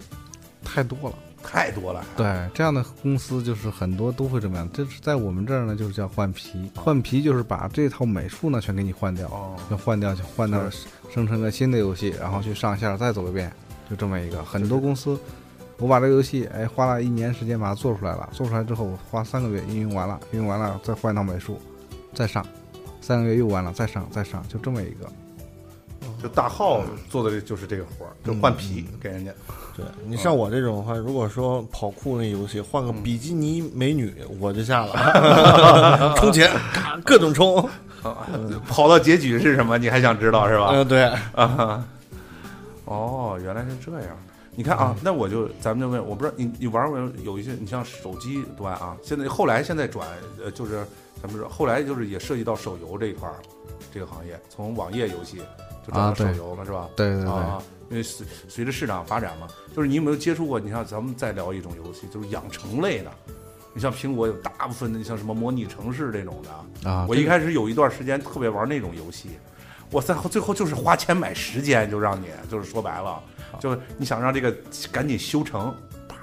太多了。太多了。对，这样的公司就是很多都会这么样。这是在我们这儿呢，就是叫换皮。换皮就是把这套美术呢全给你换掉，哦，就换掉，就换到生成个新的游戏，然后去上线再走一遍，就这么一个。很多公司，我把这个游戏哎花了一年时间把它做出来了，做出来之后我花三个月运营完了，运营完了再换一套美术，再上，三个月又完了，再上再上，就这么一个。就大号做的就是这个活儿，就换皮给人家。对你像我这种的话，如果说跑酷那游戏换个比基尼美女，我就下了，充钱，咔各种充。啊跑到结局是什么？你还想知道是吧？嗯，对，啊，哦，原来是这样。你看啊，那我就咱们就问，我不知道你你玩过有一些，你像手机端啊，现在后来现在转呃就是咱们说后来就是也涉及到手游这一块儿，这个行业从网页游戏就转到手游了，是吧？对对对，啊，因为随随着市场发展嘛，就是你有没有接触过？你像咱们再聊一种游戏，就是养成类的。你像苹果有大部分的，像什么模拟城市这种的，啊，我一开始有一段时间特别玩那种游戏，我在最后就是花钱买时间，就让你就是说白了，就是你想让这个赶紧修成，啪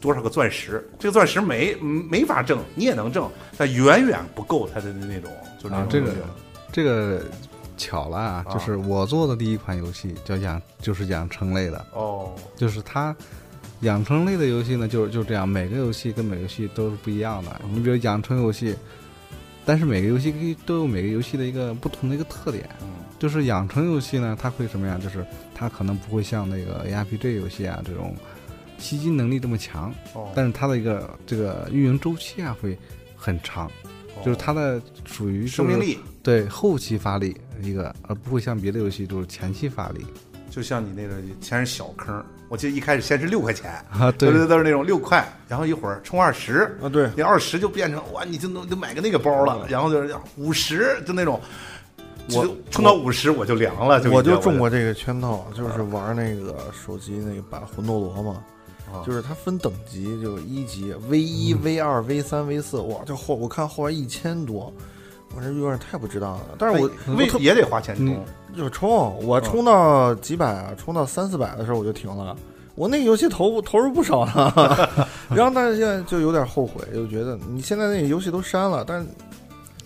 多少个钻石，这个钻石没没法挣，你也能挣，但远远不够它的那种，就是啊这个这个巧了啊，啊。就是我做的第一款游戏叫养，就是养成类的，哦，就是它养成类的游戏呢，就是就这样，每个游戏跟每个游戏都是不一样的。你比如养成游戏，但是每个游戏都有每个游戏的一个不同的一个特点。嗯。就是养成游戏呢，它会什么呀？就是它可能不会像那个 ARPG 游戏啊这种吸金能力这么强，哦，但是它的一个这个运营周期啊会很长，就是它的属于生命力，对后期发力一个，而不会像别的游戏就是前期发力。就像你那个先是小坑，我记得一开始先是六块钱，啊。对。对，都是那种六块，然后一会儿充二十，啊，对，你二十就变成哇，你就能就买个那个包了，然后就是五十，就那种，我就充到五十我就凉了，就我就中过这个圈套，就是玩那个手机那个版魂斗罗嘛，啊就是它分等级，就一级 V 一、V 二、V 三、V 四，哇，这后我看后来一千多，我这有点太不值当了。但是我我特为也得花钱嗯充，就充，我充到几百啊，充到三四百的时候我就停了。我那个游戏投投入不少呢，然后但是现在就有点后悔，就觉得你现在那个游戏都删了，但是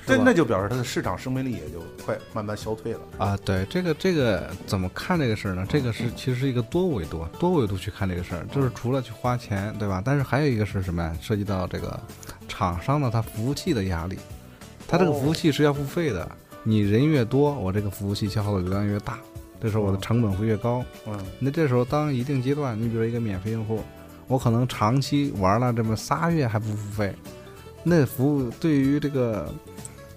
对，那就表示它的市场生命力也就快慢慢消退了。啊，对这个这个怎么看这个事儿呢？这个是其实是一个多维度，多维度去看这个事儿，就是除了去花钱，对吧？但是还有一个是什么呀？涉及到这个厂商的它服务器的压力，它这个服务器是要付费的，你人越多，我这个服务器消耗的流量越大，这时候我的成本会越高。嗯，那这时候当一定阶段，你比如一个免费用户，我可能长期玩了这么仨月还不付费，那服务对于这个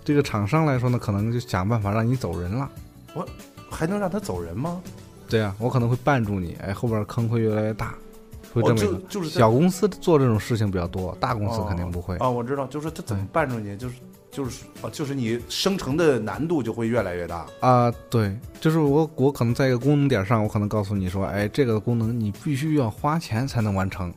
这个厂商来说呢，可能就想办法让你走人了。我还能让他走人吗？对啊，我可能会绊住你，哎，后边坑会越来越大，会这哦，么一个。就就是小公司做这种事情比较多，大公司肯定不会。啊，我知道，就是他怎么绊住你，就是就是啊，就是你生成的难度就会越来越大。啊，对，就是我我可能在一个功能点上，我可能告诉你说，哎，这个功能你必须要花钱才能完成，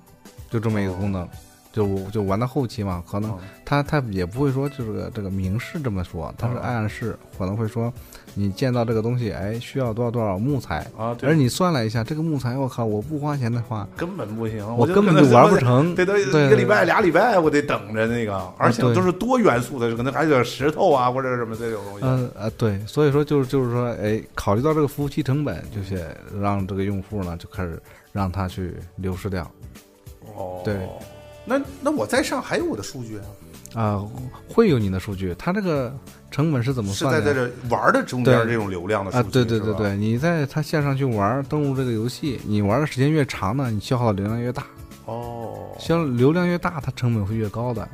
就这么一个功能。就我就玩到后期嘛，可能嗯他他也不会说就是这个明示这么说，他是嗯暗示可能会说，你建造这个东西，哎，需要多少多少木材，啊，对，而你算了一下，这个木材，我靠，我不花钱的话，根本不行，我根本就玩不成。得得一个礼拜、俩礼拜，我得等着那个，而且都是多元素的，可能还有点石头啊，或者什么这种东西。嗯呃对，所以说就是就是说，哎，考虑到这个服务器成本，就是让这个用户呢就开始让他去流失掉哦，对，那那我在上还有我的数据啊，啊、会有你的数据，它这个成本是怎么算的是在在？这玩的中间对这种流量的数啊，据。对对对对，你在它线上去玩，登录这个游戏，你玩的时间越长呢，你消耗的流量越大，哦，消流量越大，它成本会越高的，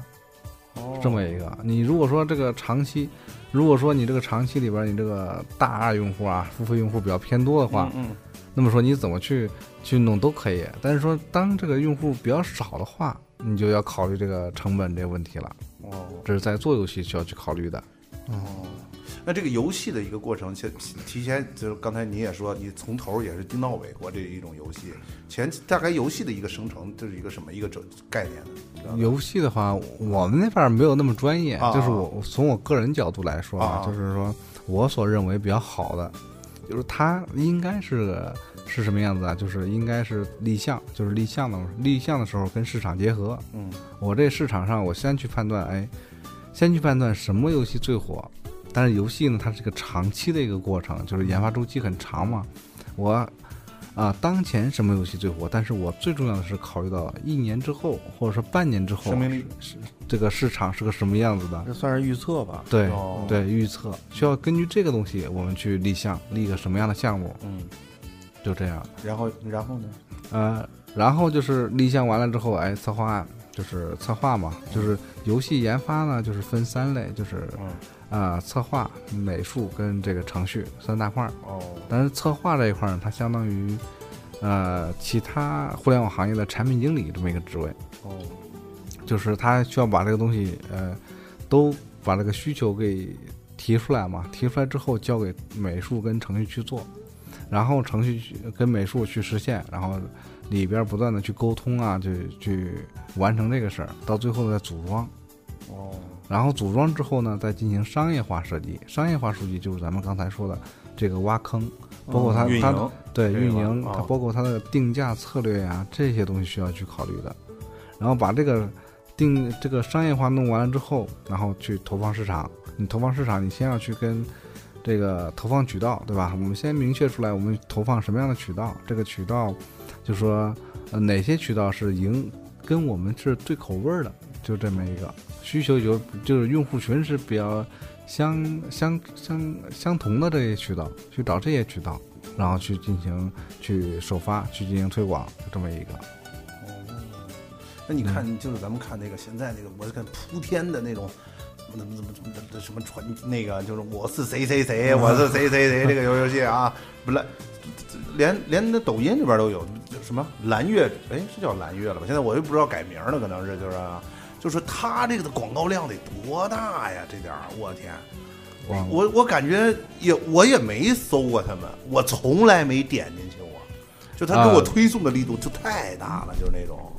哦这么一个。你如果说这个长期，如果说你这个长期里边你这个大二用户啊，付费用户比较偏多的话，嗯那么说你怎么去去弄都可以。但是说当这个用户比较少的话，你就要考虑这个成本这个问题了。嗯哦这是在做游戏需要去考虑的。哦，那这个游戏的一个过程，先提前就是刚才你也说，你从头也是盯到尾过这一种游戏，前大概游戏的一个生成，这是一个什么一个整概念呢？游戏的话，我们那边没有那么专业，啊就是我从我个人角度来说啊就是说我所认为比较好的，就是它应该是个是什么样子啊？就是应该是立项，就是立项的立项的时候跟市场结合。嗯我这市场上，我先去判断，哎，先去判断什么游戏最火。但是游戏呢，它是个长期的一个过程，就是研发周期很长嘛。我啊，当前什么游戏最火？但是我最重要的是考虑到一年之后，或者说半年之后生，命力这个市场是个什么样子的？这算是预测吧。对、哦对，预测需要根据这个东西，我们去立项，立个什么样的项目，嗯，就这样。然后然后呢？呃，然后就是立项完了之后，哎，策划案就是策划嘛，就是游戏研发呢，就是分三类，就是嗯啊、策划、美术跟这个程序三大块儿。哦但是策划这一块儿呢，它相当于呃其他互联网行业的产品经理这么一个职位，哦，就是他需要把这个东西呃都把这个需求给提出来嘛，提出来之后交给美术跟程序去做，然后程序去跟美术去实现，然后里边不断的去沟通啊，去去完成这个事儿，到最后再组装。哦，然后组装之后呢，再进行商业化设计。商业化设计就是咱们刚才说的这个挖坑，包括它它运营对运营，啊它包括它的定价策略呀、这些东西需要去考虑的。然后把这个定这个商业化弄完了之后，然后去投放市场。你投放市场，你先要去跟这个投放渠道，对吧？我们先明确出来，我们投放什么样的渠道，这个渠道就说呃哪些渠道是赢跟我们是对口味儿的，就这么一个需求有就是用户群是比较相相相相同的这些渠道，去找这些渠道，然后去进行去首发，去进行推广，就这么一个。哦那你看，就是咱们看那个现在那个，我看铺天的那种，么怎么怎么怎么什么传那个，就是我是谁谁谁，我是谁谁谁，这个游游戏啊，不来，连连那抖音里边都有什么蓝月，哎，是叫蓝月了吧？现在我又不知道改名了，可能是就是啊，就是他这个的广告量得多大呀？这点儿，我天！哇我我感觉也我也没搜过他们，我从来没点进去过，就他给我啊推送的力度就太大了，就是那种。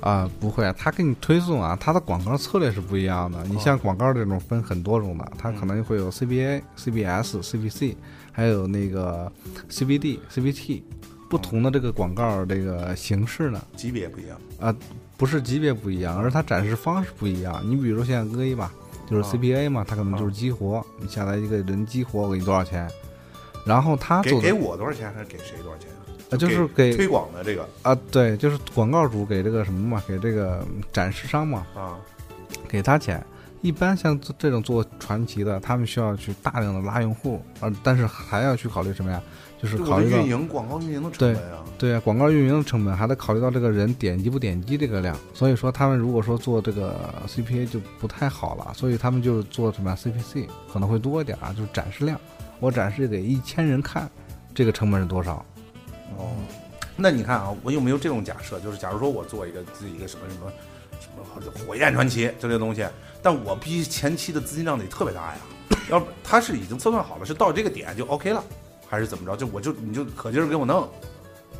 啊，不会，他给你推送啊，他的广告策略是不一样的。你像广告这种分很多种的，它可能会有 CBA、CBS、CBC，还有那个 CBD、CBT，不同的这个广告这个形式呢，级别不一样。啊，不是级别不一样，而是它展示方式不一样。你比如说像 A 吧，就是啊 CPA 嘛，它可能就是激活，你下载一个人激活，我给你多少钱？然后他给给我多少钱还是给谁多少钱？啊，就是给推广的这个啊，对，就是广告主给这个什么嘛，给这个展示商嘛，啊，给他钱。一般像这这种做传奇的，他们需要去大量的拉用户，啊，但是还要去考虑什么呀？就是考虑运营广告运营的成本啊。对啊，广告运营的成本还得考虑到这个人点击不点击这个量，所以说他们如果说做这个 CPA 就不太好了，所以他们就做什么呀 CPC 可能会多一点啊，就是展示量，我展示给一千人看，这个成本是多少？哦，那你看啊，我有没有这种假设？就是假如说我做一个自己一个什么什么什么火焰传奇就这东西，但我必须前期的资金量得特别大呀。要不他是已经测算好了，是到这个点就 OK 了，还是怎么着？就我就你就可劲儿给我弄，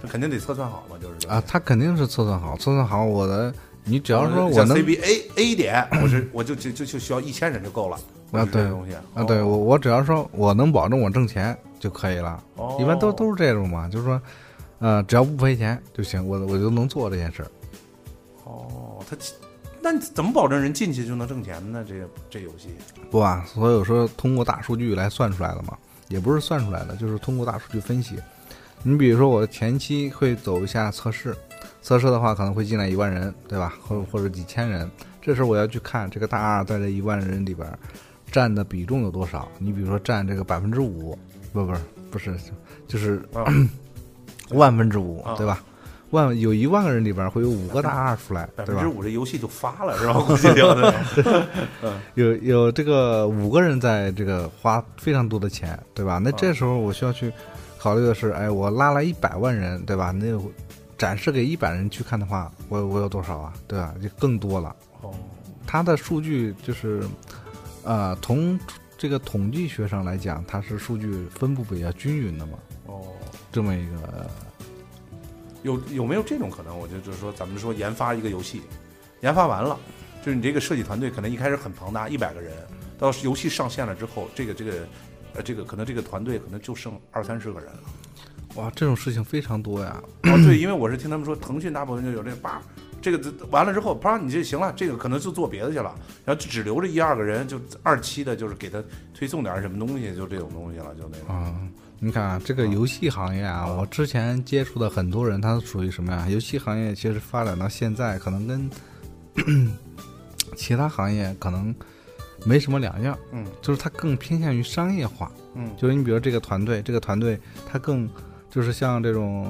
这肯定得测算好嘛，就是啊，他肯定是测算好，测算好我的，你只要说我能 CBA A 点，我是我就就就就需要一千人就够了啊对这东西啊，对我我只要说我能保证我挣钱就可以了，哦一般都都是这种嘛，就是说，呃，只要不赔钱就行，我我就能做这件事儿。哦，他那你怎么保证人进去就能挣钱呢？这这游戏不啊，所以说通过大数据来算出来的嘛，也不是算出来的，就是通过大数据分析。你比如说，我前期会走一下测试，测试的话可能会进来一万人，对吧？或或者几千人，这时候我要去看这个大二在这一万人里边占的比重有多少。你比如说占这个百分之五，不不是不是，就是啊 万分之五啊，对吧？万有一万个人里边会有五个大二出来，对吧百分之？五这游戏就发了是吧？估计就 有有这个五个人在这个花非常多的钱，对吧？那这时候我需要去考虑的是，哎，我拉来一百万人，对吧？那展示给一百人去看的话，我我有多少啊？对吧？就更多了。哦，它的数据就是，呃，从这个统计学上来讲，它是数据分布比较均匀的嘛，哦，这么一个有有没有这种可能？我就就是说，咱们说研发一个游戏，研发完了，就是你这个设计团队可能一开始很庞大，一百个人，到游戏上线了之后，这个这个呃这个可能这个团队可能就剩二三十个人了。哇，这种事情非常多呀。哦，对，因为我是听他们说，腾讯大部分就有这叭，这个完了之后，啪，你就行了，这个可能就做别的去了，然后就只留着一二个人，就二期的，就是给他推送点什么东西，就这种东西了，就那种。啊、你看啊，这个游戏行业啊，我之前接触的很多人，他属于什么呀？游戏行业其实发展到现在，可能跟 其他行业可能没什么两样，嗯就是它更偏向于商业化。嗯就是你比如这个团队，这个团队它更就是像这种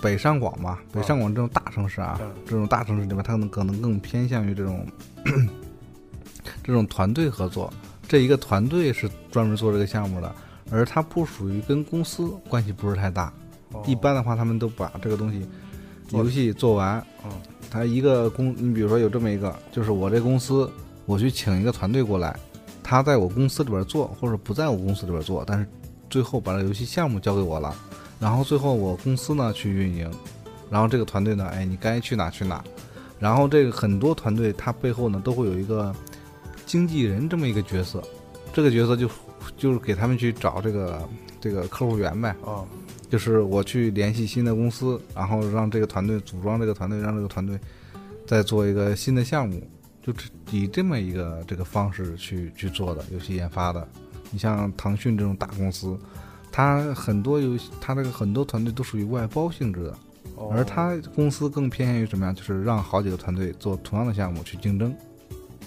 北上广嘛，北上广这种大城市啊，嗯这种大城市里面，它可能可能更偏向于这种 这种团队合作。这一个团队是专门做这个项目的，而它不属于跟公司关系不是太大。哦一般的话，他们都把这个东西游戏做完，嗯，他一个公，你比如说有这么一个，就是我这公司，我去请一个团队过来，他在我公司里边做，或者不在我公司里边做，但是最后把这游戏项目交给我了，然后最后我公司呢去运营，然后这个团队呢，哎，你该去哪去哪，然后这个很多团队它背后呢都会有一个经纪人这么一个角色，这个角色就就是给他们去找这个这个客户源呗，啊，就是我去联系新的公司，然后让这个团队组装这个团队，让这个团队再做一个新的项目，就这以这么一个这个方式去去做的游戏研发的。你像腾讯这种大公司，它很多游戏，他这个很多团队都属于外包性质的，哦而他公司更偏向于什么呀？就是让好几个团队做同样的项目去竞争，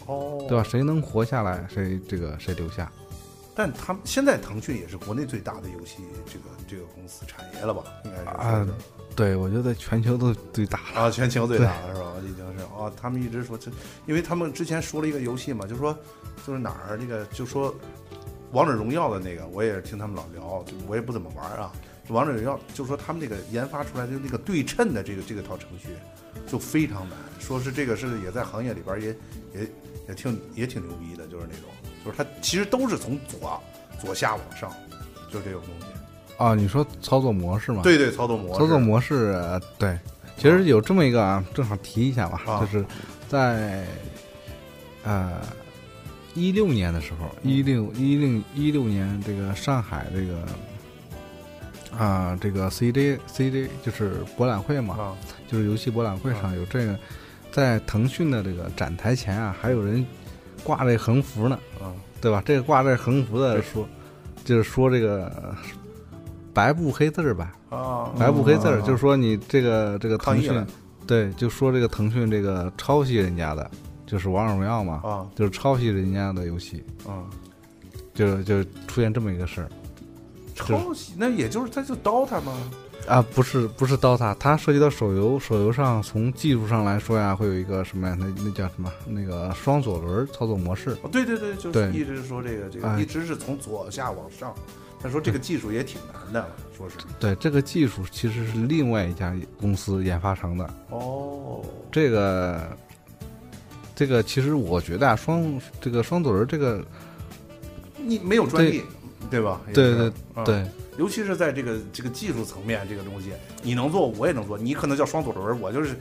哦，对吧？？谁能活下来，谁这个谁留下。但他们现在腾讯也是国内最大的游戏这个这个公司产业了吧？应该是啊对，我觉得全球都最大了。啊，全球最大的 是吧？已经是啊，他们一直说这，因为他们之前说了一个游戏嘛，就说就是哪儿那个就说王者荣耀的那个，我也是听他们老聊，就我也不怎么玩啊。王者荣耀就说他们那个研发出来的那个对称的这个这个套程序就非常难，说是这个是也在行业里边也也也挺也挺牛逼的，就是那种，就是它其实都是从左左下往上，就是这种东西。啊，你说操作模式吗？对对，操作模式，操作模式，呃对，其实有这么一个啊，正好提一下吧，啊就是在呃一六年的时候，一六一零一六年这个上海这个啊、这个 CJ CJ 就是博览会嘛，啊。就是游戏博览会上有这个，在腾讯的这个展台前啊，还有人挂这横幅呢，啊。对吧？这个挂这横幅的说，就是说这个呃白布黑字儿吧，啊，白布黑字儿，嗯就是说你这个这个腾讯对，就说这个腾讯这个抄袭人家的，就是王者荣耀嘛，啊就是抄袭人家的游戏，啊。就就出现这么一个事儿抄袭，那也就是它就 DOTA 吗？啊，不是不是 DOTA，它涉及到手游，手游上从技术上来说呀，会有一个什么呀？那那叫什么？那个双左轮操作模式，哦，对对对，就是一直说这个这个，哎一直是从左下往上。他说这个技术也挺难的，说是。对，这个技术其实是另外一家公司研发成的，哦，这个这个其实我觉得啊，双这个双左轮这个你没有专利，对吧？对对对啊对尤其是在这个这个技术层面，这个东西你能做，我也能做。你可能叫双左轮，我就是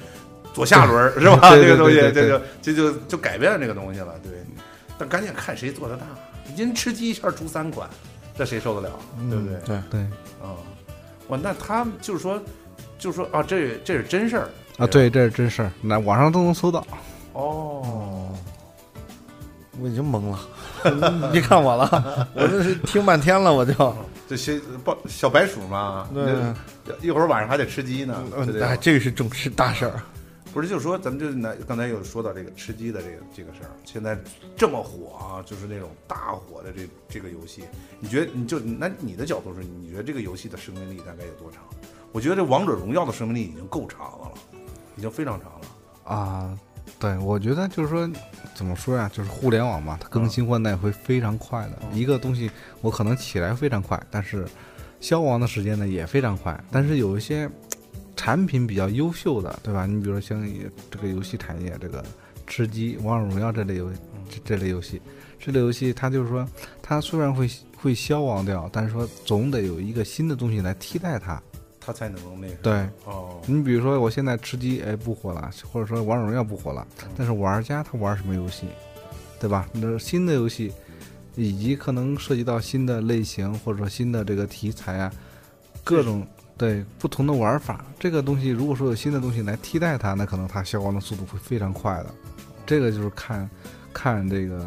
左下轮，是吧？这个东西，这就这就就改变了这个东西了。对，但赶紧看谁做的大。您吃鸡一下出三款，这谁受得了？对不对？对，对啊，哇，那他们就是说，就是说啊，这这是真事儿啊，对，这是真事儿，那网上都能搜到。哦。我已经懵了，你别看我了，我这是听半天了，我就。这些报小白鼠嘛，对，一会儿晚上还得吃鸡呢。对这个是重是大事儿。不是，就是说咱们就那刚才有说到这个吃鸡的这个这个事儿，现在这么火啊，就是那种大火的这这个游戏，你觉得你就那你的角度是，你觉得这个游戏的生命力大概有多长？我觉得这王者荣耀的生命力已经够长的了，已经非常长了。啊，对，我觉得就是说，怎么说呀？就是互联网嘛，它更新换代会非常快的。嗯一个东西我可能起来非常快，但是消亡的时间呢也非常快。但是有一些产品比较优秀的，对吧？你比如说像这个游戏产业，这个吃鸡、王者荣耀这类游这这类游戏，这类游戏它就是说，它虽然会会消亡掉，但是说总得有一个新的东西来替代它。它才能那个对，哦，你比如说，我现在吃鸡哎不火了，或者说王者荣耀不火了，但是玩家他玩什么游戏，对吧？那新的游戏，以及可能涉及到新的类型或者说新的这个题材啊，各种对不同的玩法，这个东西如果说有新的东西来替代它，那可能它消亡的速度会非常快的。这个就是看看这个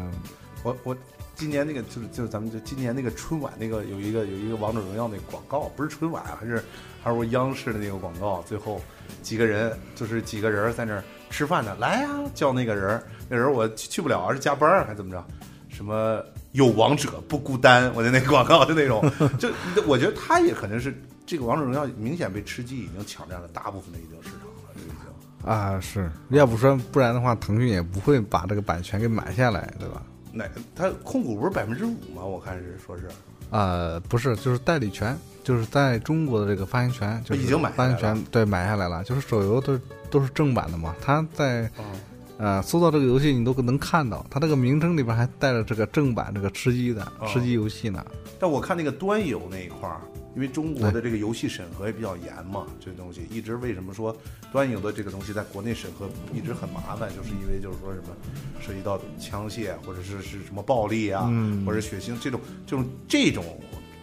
我我今年那个就是就是咱们就今年那个春晚那个有一个有一个王者荣耀那个广告，不是春晚还是还是央视的那个广告，最后几个人就是几个人在那儿吃饭呢，来呀、叫那个人，那人我去去不了，是加班儿还怎么着？什么有王者不孤单？我的那个广告就那种，就我觉得他也可能是这个王者荣耀明显被吃鸡已经抢占了大部分的一定市场了，已经。啊是，要不说不然的话，腾讯也不会把这个版权给买下来，对吧？哪他控股不是百分之五吗？我看是说是呃，不是，就是代理权，就是在中国的这个发行权，就是已经买发行权对买下来了，就是手游都都是正版的嘛，它在嗯呃搜到这个游戏你都能看到，它这个名称里边还带着这个正版这个吃鸡的哦吃鸡游戏呢。但我看那个端游那一块儿，因为中国的这个游戏审核也比较严嘛，这东西一直为什么说端游的这个东西在国内审核一直很麻烦，就是因为就是说什么涉及到枪械或者是是什么暴力啊，嗯。或者血腥这种这种这种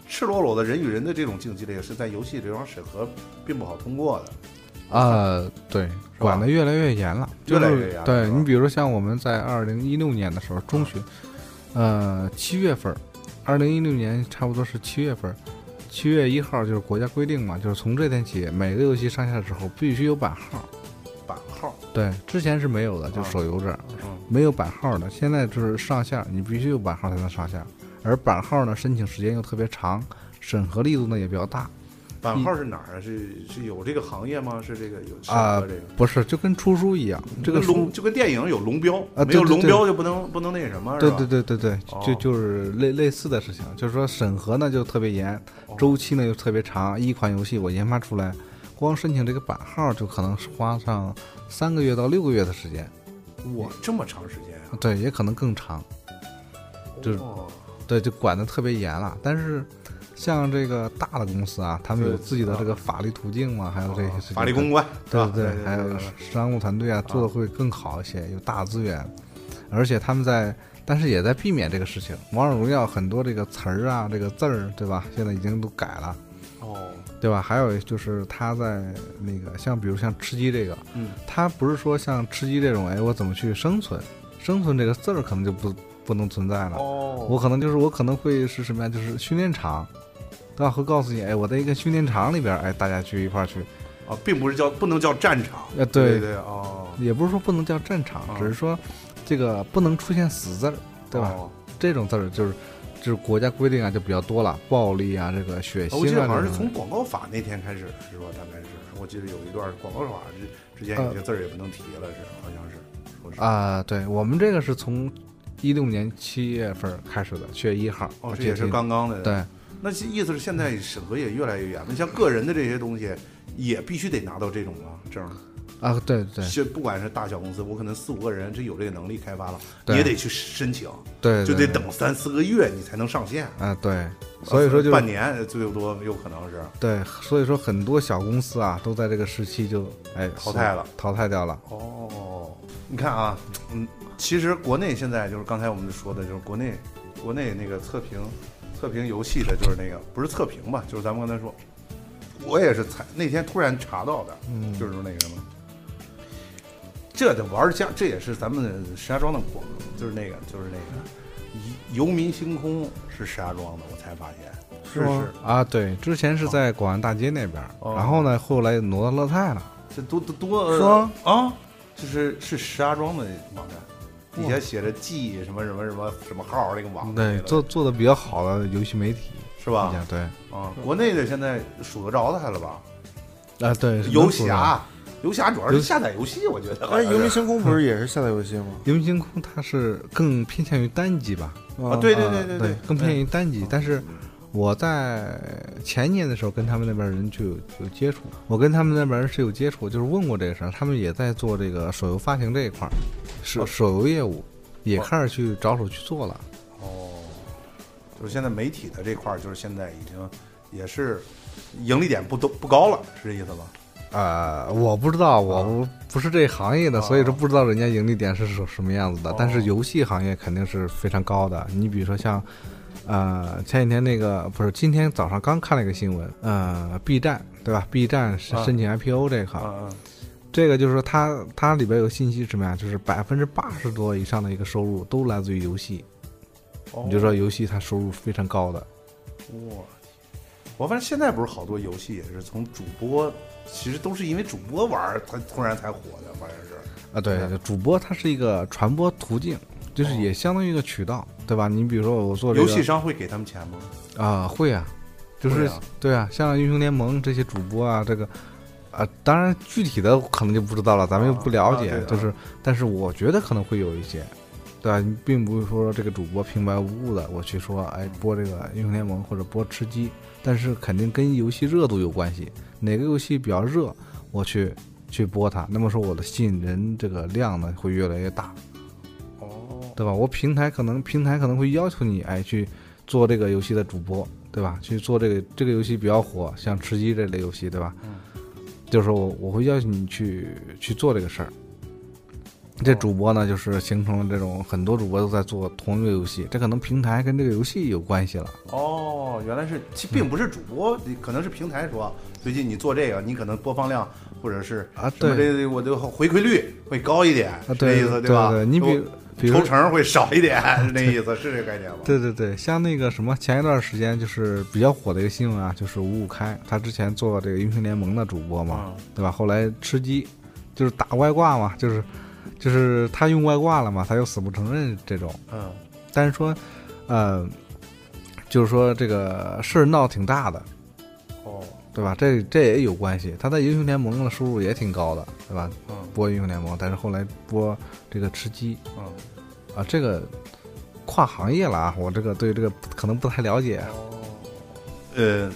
赤裸裸的人与人的这种竞技类，是在游戏这方审核并不好通过的。啊，对，管得越来越严了，越来就是越严了。对你比如说像我们在二零一六年的时候，中旬，呃，七月份，二零一六年差不多是七月份，七月一号就是国家规定嘛，就是从这天起，每个游戏上线之后必须有版号。版号，对，之前是没有的，就啊手游这儿嗯，没有版号的，现在就是上线，你必须有版号才能上线，而版号呢，申请时间又特别长，审核力度呢也比较大。版号是哪儿啊？是是有这个行业吗？是这个有审啊核这个？不是，就跟出书一样，这个书龙就跟电影有龙标，啊没有龙标就不能不能那什么，对对对对对，哦就就是类类似的事情，就是说审核呢就特别严哦，周期呢又特别长。一款游戏我研发出来，光申请这个版号就可能是花上三个月到六个月的时间，哇，这么长时间啊！对，也可能更长。就是哦对，就管的特别严了。但是像这个大的公司啊，他们有自己的这个法律途径嘛，还有这些事情。法律公关，对对对，还有商务团队啊，做的会更好一些，有大资源，而且他们在，但是也在避免这个事情。王者荣耀很多这个词儿啊，这个字儿，对吧？现在已经都改了，哦，对吧？还有就是他在那个像比如像吃鸡这个，嗯，他不是说像吃鸡这种，哎，我怎么去生存？生存这个字儿可能就不不能存在了。哦，我可能就是我可能会是什么呀？就是训练场，对吧？会告诉你，哎，我在一个训练场里边，哎，大家去一块儿去，啊，并不是叫不能叫战场，呃，对对哦，也不是说不能叫战场，啊只是说这个不能出现死字儿，对吧？哦这种字儿就是就是国家规定啊就比较多了，暴力啊，这个血腥啊，我记得好像是从广告法那天开始，是吧？大概是，我记得有一段广告法之之间有些字儿也不能提了，是好像是，啊、对我们这个是从一六年七月份开始的，七月一号，哦，这也是刚刚的，。对那意思是现在审核也越来越严了，像个人的这些东西也必须得拿到这种啊证儿。啊，对对是不管是大小公司，我可能四五个人，这有这个能力开发了，也得去申请，对，就得等三四个月你才能上线。啊，对，所以说就是半年最多有可能是对，所以说很多小公司啊都在这个时期就哎淘汰了，淘汰掉了。哦。你看啊，嗯，其实国内现在就是刚才我们说的，就是国内国内那个测评测评游戏的，就是那个不是测评吧，就是咱们刚才说，我也是才那天突然查到的，嗯，就是那个什么，这的玩家，这也是咱们石家庄的广，就是那个就是那个。游民星空是石家庄的，我才发现。是吗？是，啊，对，之前是在广安大街那边，哦。然后呢，后来挪到乐泰了。这多多多是吗？啊，就是是石家庄的网站，底下写着 G 什么什么什么什么号那个网，对，做做的比较好的游戏媒体，是吧？对，啊，国内的现在数得着的还了吧？啊，对，游。侠，游侠主要是下载游戏，我觉得好哎，游民星空不是也是下载游戏吗？游民星空它是更偏向于单机吧？啊，对对对对对更偏向于单机。但是嗯我在前年的时候跟他们那边人就有有接触，我跟他们那边人是有接触，就是问过这个事儿，他们也在做这个手游发行这一块儿，手哦手游业务也哦开始去着手去做了。哦，就是现在媒体的这块儿，就是现在已经也是盈利点不都不高了，是这意思吧？呃，我不知道，我不不是这行业的，啊所以说不知道人家盈利点是什什么样子的。哦但是游戏行业肯定是非常高的。你比如说像，呃，前几天那个不是，今天早上刚看了一个新闻，呃，B 站对吧？B 站是啊申请 IPO 这个，啊这个就是说它它里边有信息是什么呀？就是百分之八十多以上的一个收入都来自于游戏。啊！你就说游戏它收入非常高的。我，我发现现在不是好多游戏也是从主播，其实都是因为主播玩儿，他突然才火的，好像是。啊，对对，主播它是一个传播途径，就是哦也相当于一个渠道，对吧？你比如说我做这个游戏商会给他们钱吗？啊，会啊，就是啊对啊，像英雄联盟这些主播啊，这个啊，当然具体的可能就不知道了，咱们又不了解，就是，但是我觉得可能会有一些，对吧？你并不是说这个主播平白无故的我去说，哎，播这个英雄联盟或者播吃鸡，但是肯定跟游戏热度有关系，哪个游戏比较热，我去去播它，那么说我的吸引人这个量呢会越来越大，哦，对吧？我平台可能平台可能会要求你，哎，去做这个游戏的主播，对吧？去做这个这个游戏比较火，像吃鸡这类游戏，对吧？嗯就是我我会邀请你去去做这个事儿。这主播呢，就是形成了这种很多主播都在做同一个游戏，这可能平台跟这个游戏有关系了。哦，原来是，其并不是主播，你可能是平台说，最近你做这个，你可能播放量或者是啊什么对这我的回馈率会高一点，啊，对这意思吧？对你比抽比如抽成会少一点，是 那意思，是这个概念吗？对对对，像那个什么，前一段时间就是比较火的一个新闻啊，就是五五开，他之前做这个英雄联盟的主播嘛，嗯对吧？后来吃鸡，就是打外挂嘛，就是就是他用外挂了嘛，他又死不承认这种。嗯，但是说，呃，就是说这个事儿闹挺大的，哦，对吧？这这也有关系，他在英雄联盟的收入也挺高的，对吧？嗯播英雄联盟，但是后来播这个吃鸡嗯，啊，这个跨行业了啊，我这个对这个可能不太了解。呃，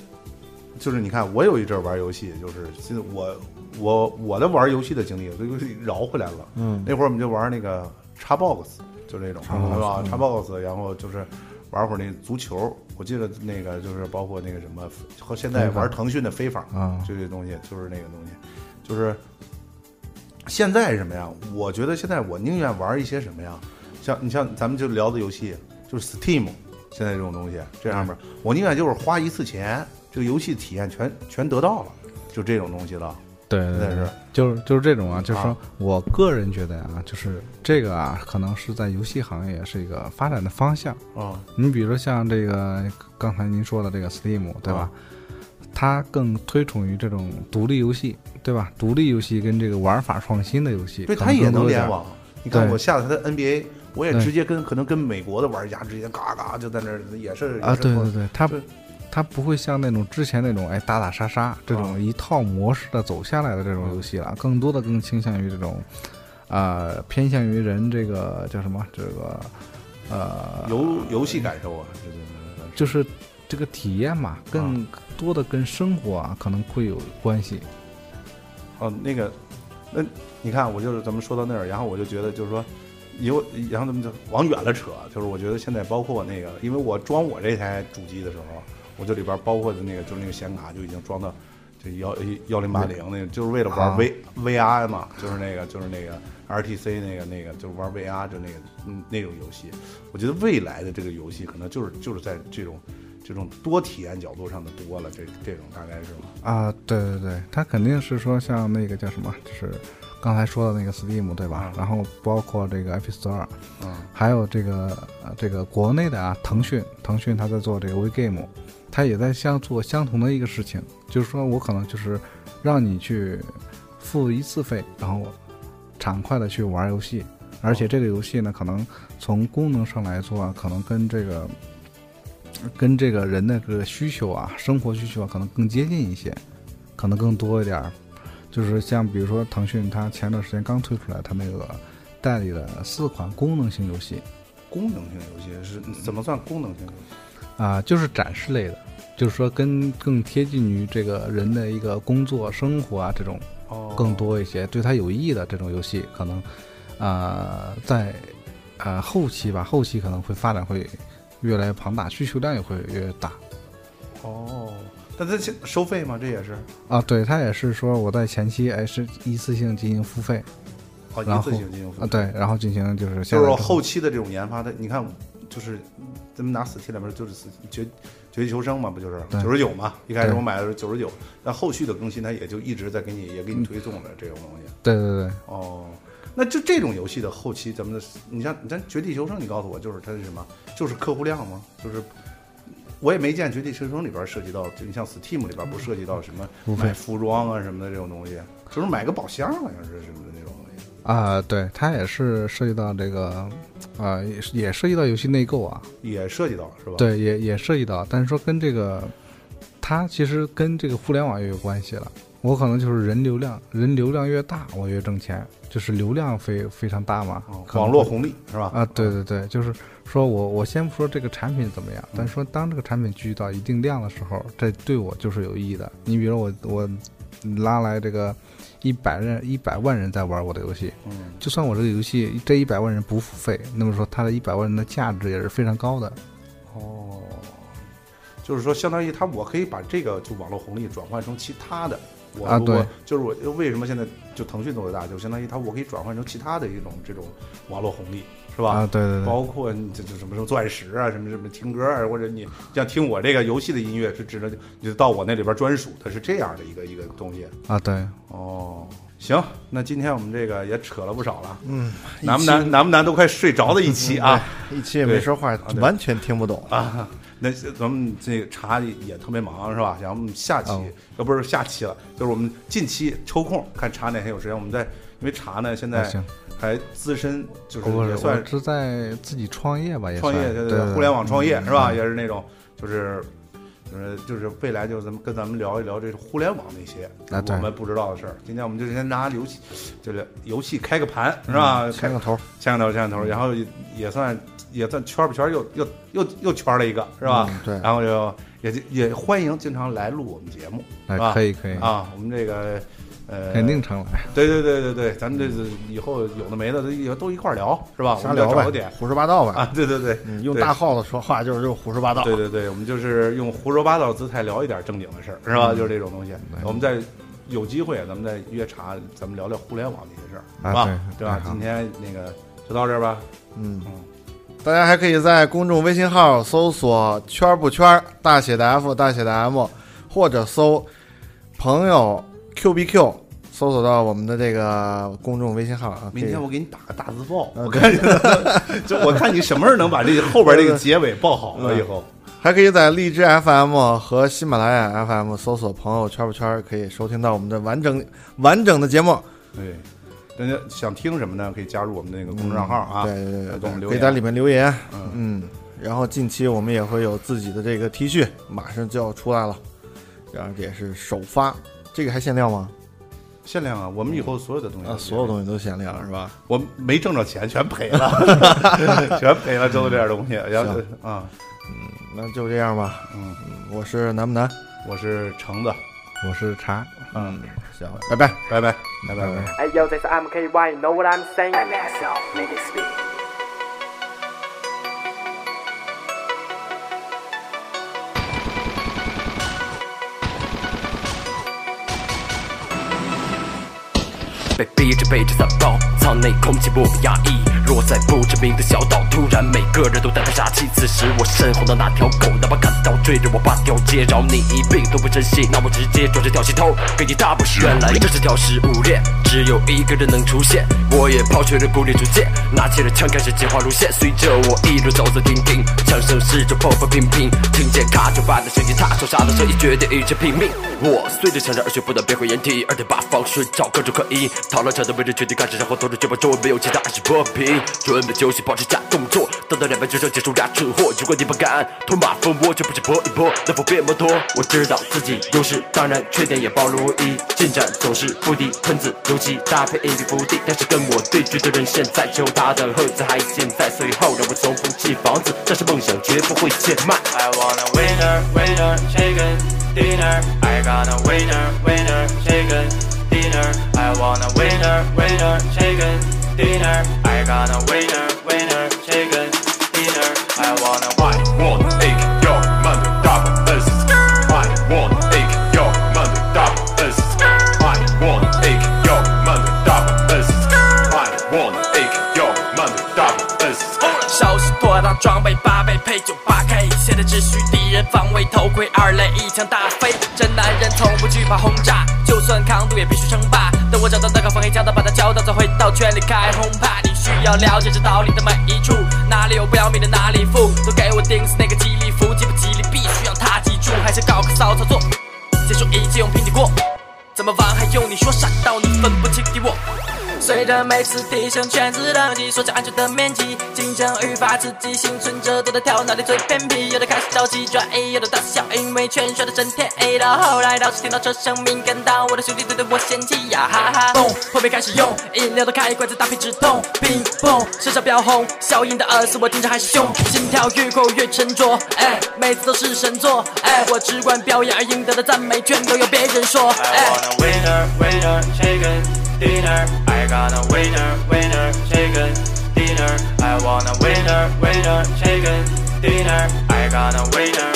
就是你看，我有一阵儿玩游戏，就是现在我我我的玩游戏的经历，这游戏绕回来了。嗯。那会儿我们就玩那个 Xbox，就这种，Xbox，对吧？嗯？Xbox，然后就是玩会儿那足球，我记得那个就是包括那个什么，和现在玩腾讯的非法，啊，就这东西，就是那个东西，就是现在是什么呀？我觉得现在我宁愿玩一些什么呀？像你像咱们就聊的游戏，就是 Steam，现在这种东西这上面，我宁愿就是花一次钱，这个游戏体验全全得到了，就这种东西了。对对对是，就是就是这种啊，就是说啊我个人觉得啊，就是这个啊，可能是在游戏行业是一个发展的方向。啊，你比如说像这个刚才您说的这个 Steam，对吧？啊它更推崇于这种独立游戏，对吧？独立游戏跟这个玩法创新的游戏，对，它也能联。网。你看我下载它的 NBA，我也直接跟可能跟美国的玩家直接嘎嘎就在那儿，也是啊，对对对，对，它它不会像那种之前那种哎打打杀杀这啊种一套模式的走下来的这种游戏了，更多的更倾向于这种，呃，偏向于人这个叫什么这个，呃，游游戏感受啊，就是这个体验嘛，更多的跟生活啊可能会有关系。哦，那个，那你看，我就是咱们说到那儿，然后我就觉得就是说，有，然后咱们就往远了扯，就是我觉得现在包括那个，因为我装我这台主机的时候，我这里边包括的那个就是那个显卡就已经装到这幺幺零八零那个，就是为了玩啊。V VR 嘛，就是那个就是那个 RTC 那个那个就是玩 VR 就那个嗯那种游戏，我觉得未来的这个游戏可能就是就是在这种这种多体验角度上的多了，这这种大概是吗？啊，对对对，它肯定是说像那个叫什么，就是刚才说的那个 Steam 对吧？嗯然后包括这个 App Store，嗯还有这个呃这个国内的啊，腾讯，腾讯它在做这个 WeGame，它也在相做相同的一个事情，就是说我可能就是让你去付一次费，然后畅快的去玩游戏，而且这个游戏呢，可能从功能上来说啊，可能跟这个跟这个人的这个需求啊，生活需求啊，可能更接近一些，可能更多一点儿。就是像比如说腾讯，它前段时间刚推出来它那个代理的四款功能性游戏功能性游戏是怎么算功能性游戏？啊、就是展示类的，就是说跟更贴近于这个人的一个工作生活啊这种哦更多一些，对他有益的这种游戏，可能啊、在呃后期吧，后期可能会发展会越来越庞大，需求量也会越来越大。哦，但它现收费吗？这也是啊，对，它也是说我在前期哎是一次性进行付费哦，一次性进行付啊，费对，然后进行就是下就是说后期的这种研发，的你看，就是咱们拿 Steam 里面就是死绝绝地求生嘛，不就是九十九嘛？一开始我买的是九十九，但后续的更新它也就一直在给你也给你推送的这种东西。对对对，哦，那就这种游戏的后期，咱们的你像咱绝地求生，你告诉我就是它是什么？就是客户量吗？就是。我也没见《绝地求生》里边涉及到，就你像 Steam 里边不涉及到什么买服装啊什么的这种东西，就是买个宝箱好像是什么的那种东西。啊，对，它也是涉及到这个，啊，也也涉及到游戏内购啊，也涉及到是吧？，对，也也涉及到，但是说跟这个，它其实跟这个互联网也有关系了。我可能就是人流量，人流量越大，我越挣钱，就是流量非非常大嘛。哦网络红利是吧？啊，对对对，就是说我我先不说这个产品怎么样，嗯但是说当这个产品聚集到一定量的时候，这对我就是有意义的。你比如我我拉来这个一百人一百万人在玩我的游戏，嗯，就算我这个游戏这一百万人不付费，那么说它的一百万人的价值也是非常高的。哦，就是说，相当于他我可以把这个就网络红利转换成其他的。我对就是我为什么现在就腾讯做的大，就相当于它我可以转换成其他的一种这种网络红利，是吧？啊，对对对，包括你这这什么什么钻石啊，什么什么听歌啊，或者你像听我这个游戏的音乐是只能就到我那里边专属它，是这样的一个一个东西。啊对，哦，行，那今天我们这个也扯了不少了，嗯，难不难？难不难？都快睡着的一期啊一期也没说话，完全听不懂。啊！那咱们这个茶也特别忙是吧？然后我们下期哦呃不是下期了，就是我们近期抽空看茶哪天有时间，我们再因为茶呢现在还资深，就是，也算我是在自己创业吧，也创业，对对对，互联网创业是吧？嗯也是那种，就是，呃，就是未来就咱们跟咱们聊一聊这个互联网那些我们不知道的事儿。今天我们就先拿游戏，就是游戏开个盘是吧？开个头，牵个头，牵个头，然后也也算也算圈不圈又又又又圈了一个是吧？嗯对，然后就也也欢迎经常来录我们节目哎是吧可以可以，啊，我们这个。呃，肯定常来。对对对对对，咱们这是以后有的没的都以后都一块儿聊是吧？我瞎聊点，胡说八道呗。啊，对对对，嗯，用大号子说话就是就是胡说八道。对对对，我们就是用胡说八道的姿态聊一点正经的事儿，是吧？就是这种东西。我们再有机会，咱们再约茶，咱们聊聊互联网这些事儿，啊是吧？对对吧今天那个就到这儿吧。嗯嗯，大家还可以在公众微信号搜索“圈儿不圈儿”大写的 F 大写的 M，或者搜朋友 QBQ，搜索到我们的这个公众微信号啊。明天我给你打个大字报，嗯我看你，就我看你什么时候能把这个后边这个结尾报好了以后。还可以在荔枝 FM 和喜马拉雅 FM 搜索“朋友圈不圈儿”，可以收听到我们的完整完整的节目。对，大家想听什么呢？可以加入我们的那个公众账号啊。对对对给我们对，留言可以在里面留言。嗯，嗯，然后近期我们也会有自己的这个 T 恤，马上就要出来了，然后这也是首发，这个还限量吗？限量啊！我们以后所有的东西啊，所有东西都限量是吧？我没挣着钱，全赔了，全赔了，都是这点东西。然后啊，那就这样吧。嗯，我是南不南？我是橙子，我是茶，嗯，行，拜拜。拜拜，拜拜拜。Hey yo, this MKY, you know what I'm saying? 被逼着背着伞包，舱内空气莫名压抑。落在不知名的小岛，突然每个人都带着杀气。此时我身后的那条狗，哪怕砍刀追着我八条街，饶你一命都不珍惜，那我直接抓着调戏头，给你大补血。原来这是条食物链，只有一个人能出现。我也抛却了孤立主见，拿起了枪开始计划路线，随着我一路走走停停，枪声试着破破平平，听见卡就般的声音，他手下的声音决定一直拼命。我随着枪声而去不断变回掩体，二点八方寻找各种可疑，讨论车的位置确定开始，然后投入绝望周围没有其他，还是破皮，准备休息，保持假动作，等到两败俱伤结束俩蠢货。如果你不敢拖马蜂窝，就不是搏一搏，能否变摩托？我知道自己优势，当然缺点也暴露无遗，进展总是不敌，喷子游击搭配一笔伏地，但是跟我对决的人现在只有他的盒子还健在，随后让我从不起房子，但是梦想绝不会减慢。I want a winner, winner, chicken dinner. I got a winner, winner, chicken dinner. I want a winner, winner, chicken dinner. I got a winner, winner, chicken dinner. I want a I want egg, yo, man, double S. I want egg, yo, man, double S. I want egg, yo, man, double S. I want egg, yo, man, double S. 消息拖沓装备八倍配九八 K，现在只需敌 人防卫头盔二雷一枪打飞。真男人从不惧怕轰炸，就算抗毒也必须称霸。等我找到那个防黑枪的，把它交到，再回到圈里开轰趴。你需要了解这道理的每一处，哪里有不要命的哪里富，都给我盯死那个吉利服，吉不吉利必须让他记住，还是搞个骚操作，结束一切用平底锅。怎么玩还用你说傻到你分不清敌我？随着每次提升全自登记，缩小安全的面积，竞争愈发刺激，幸存者都在挑哪里最偏僻，有的开始着急转移有的大笑，因为全选的真天 A，到后来倒是听到车声鸣，感到我的兄弟都对我嫌弃呀哈哈，嘣，后面开始用饮料的开关在搭配止痛，冰砰，身上飙红，消音的耳丝我听着还是凶，心跳越快越沉着，哎，每次都是神作，哎，我只管表演而赢得的赞美全都由别人说，哎。Dinner. I got a winner, winner, chicken dinner. I want a winner, winner, chicken dinner. I got a winner,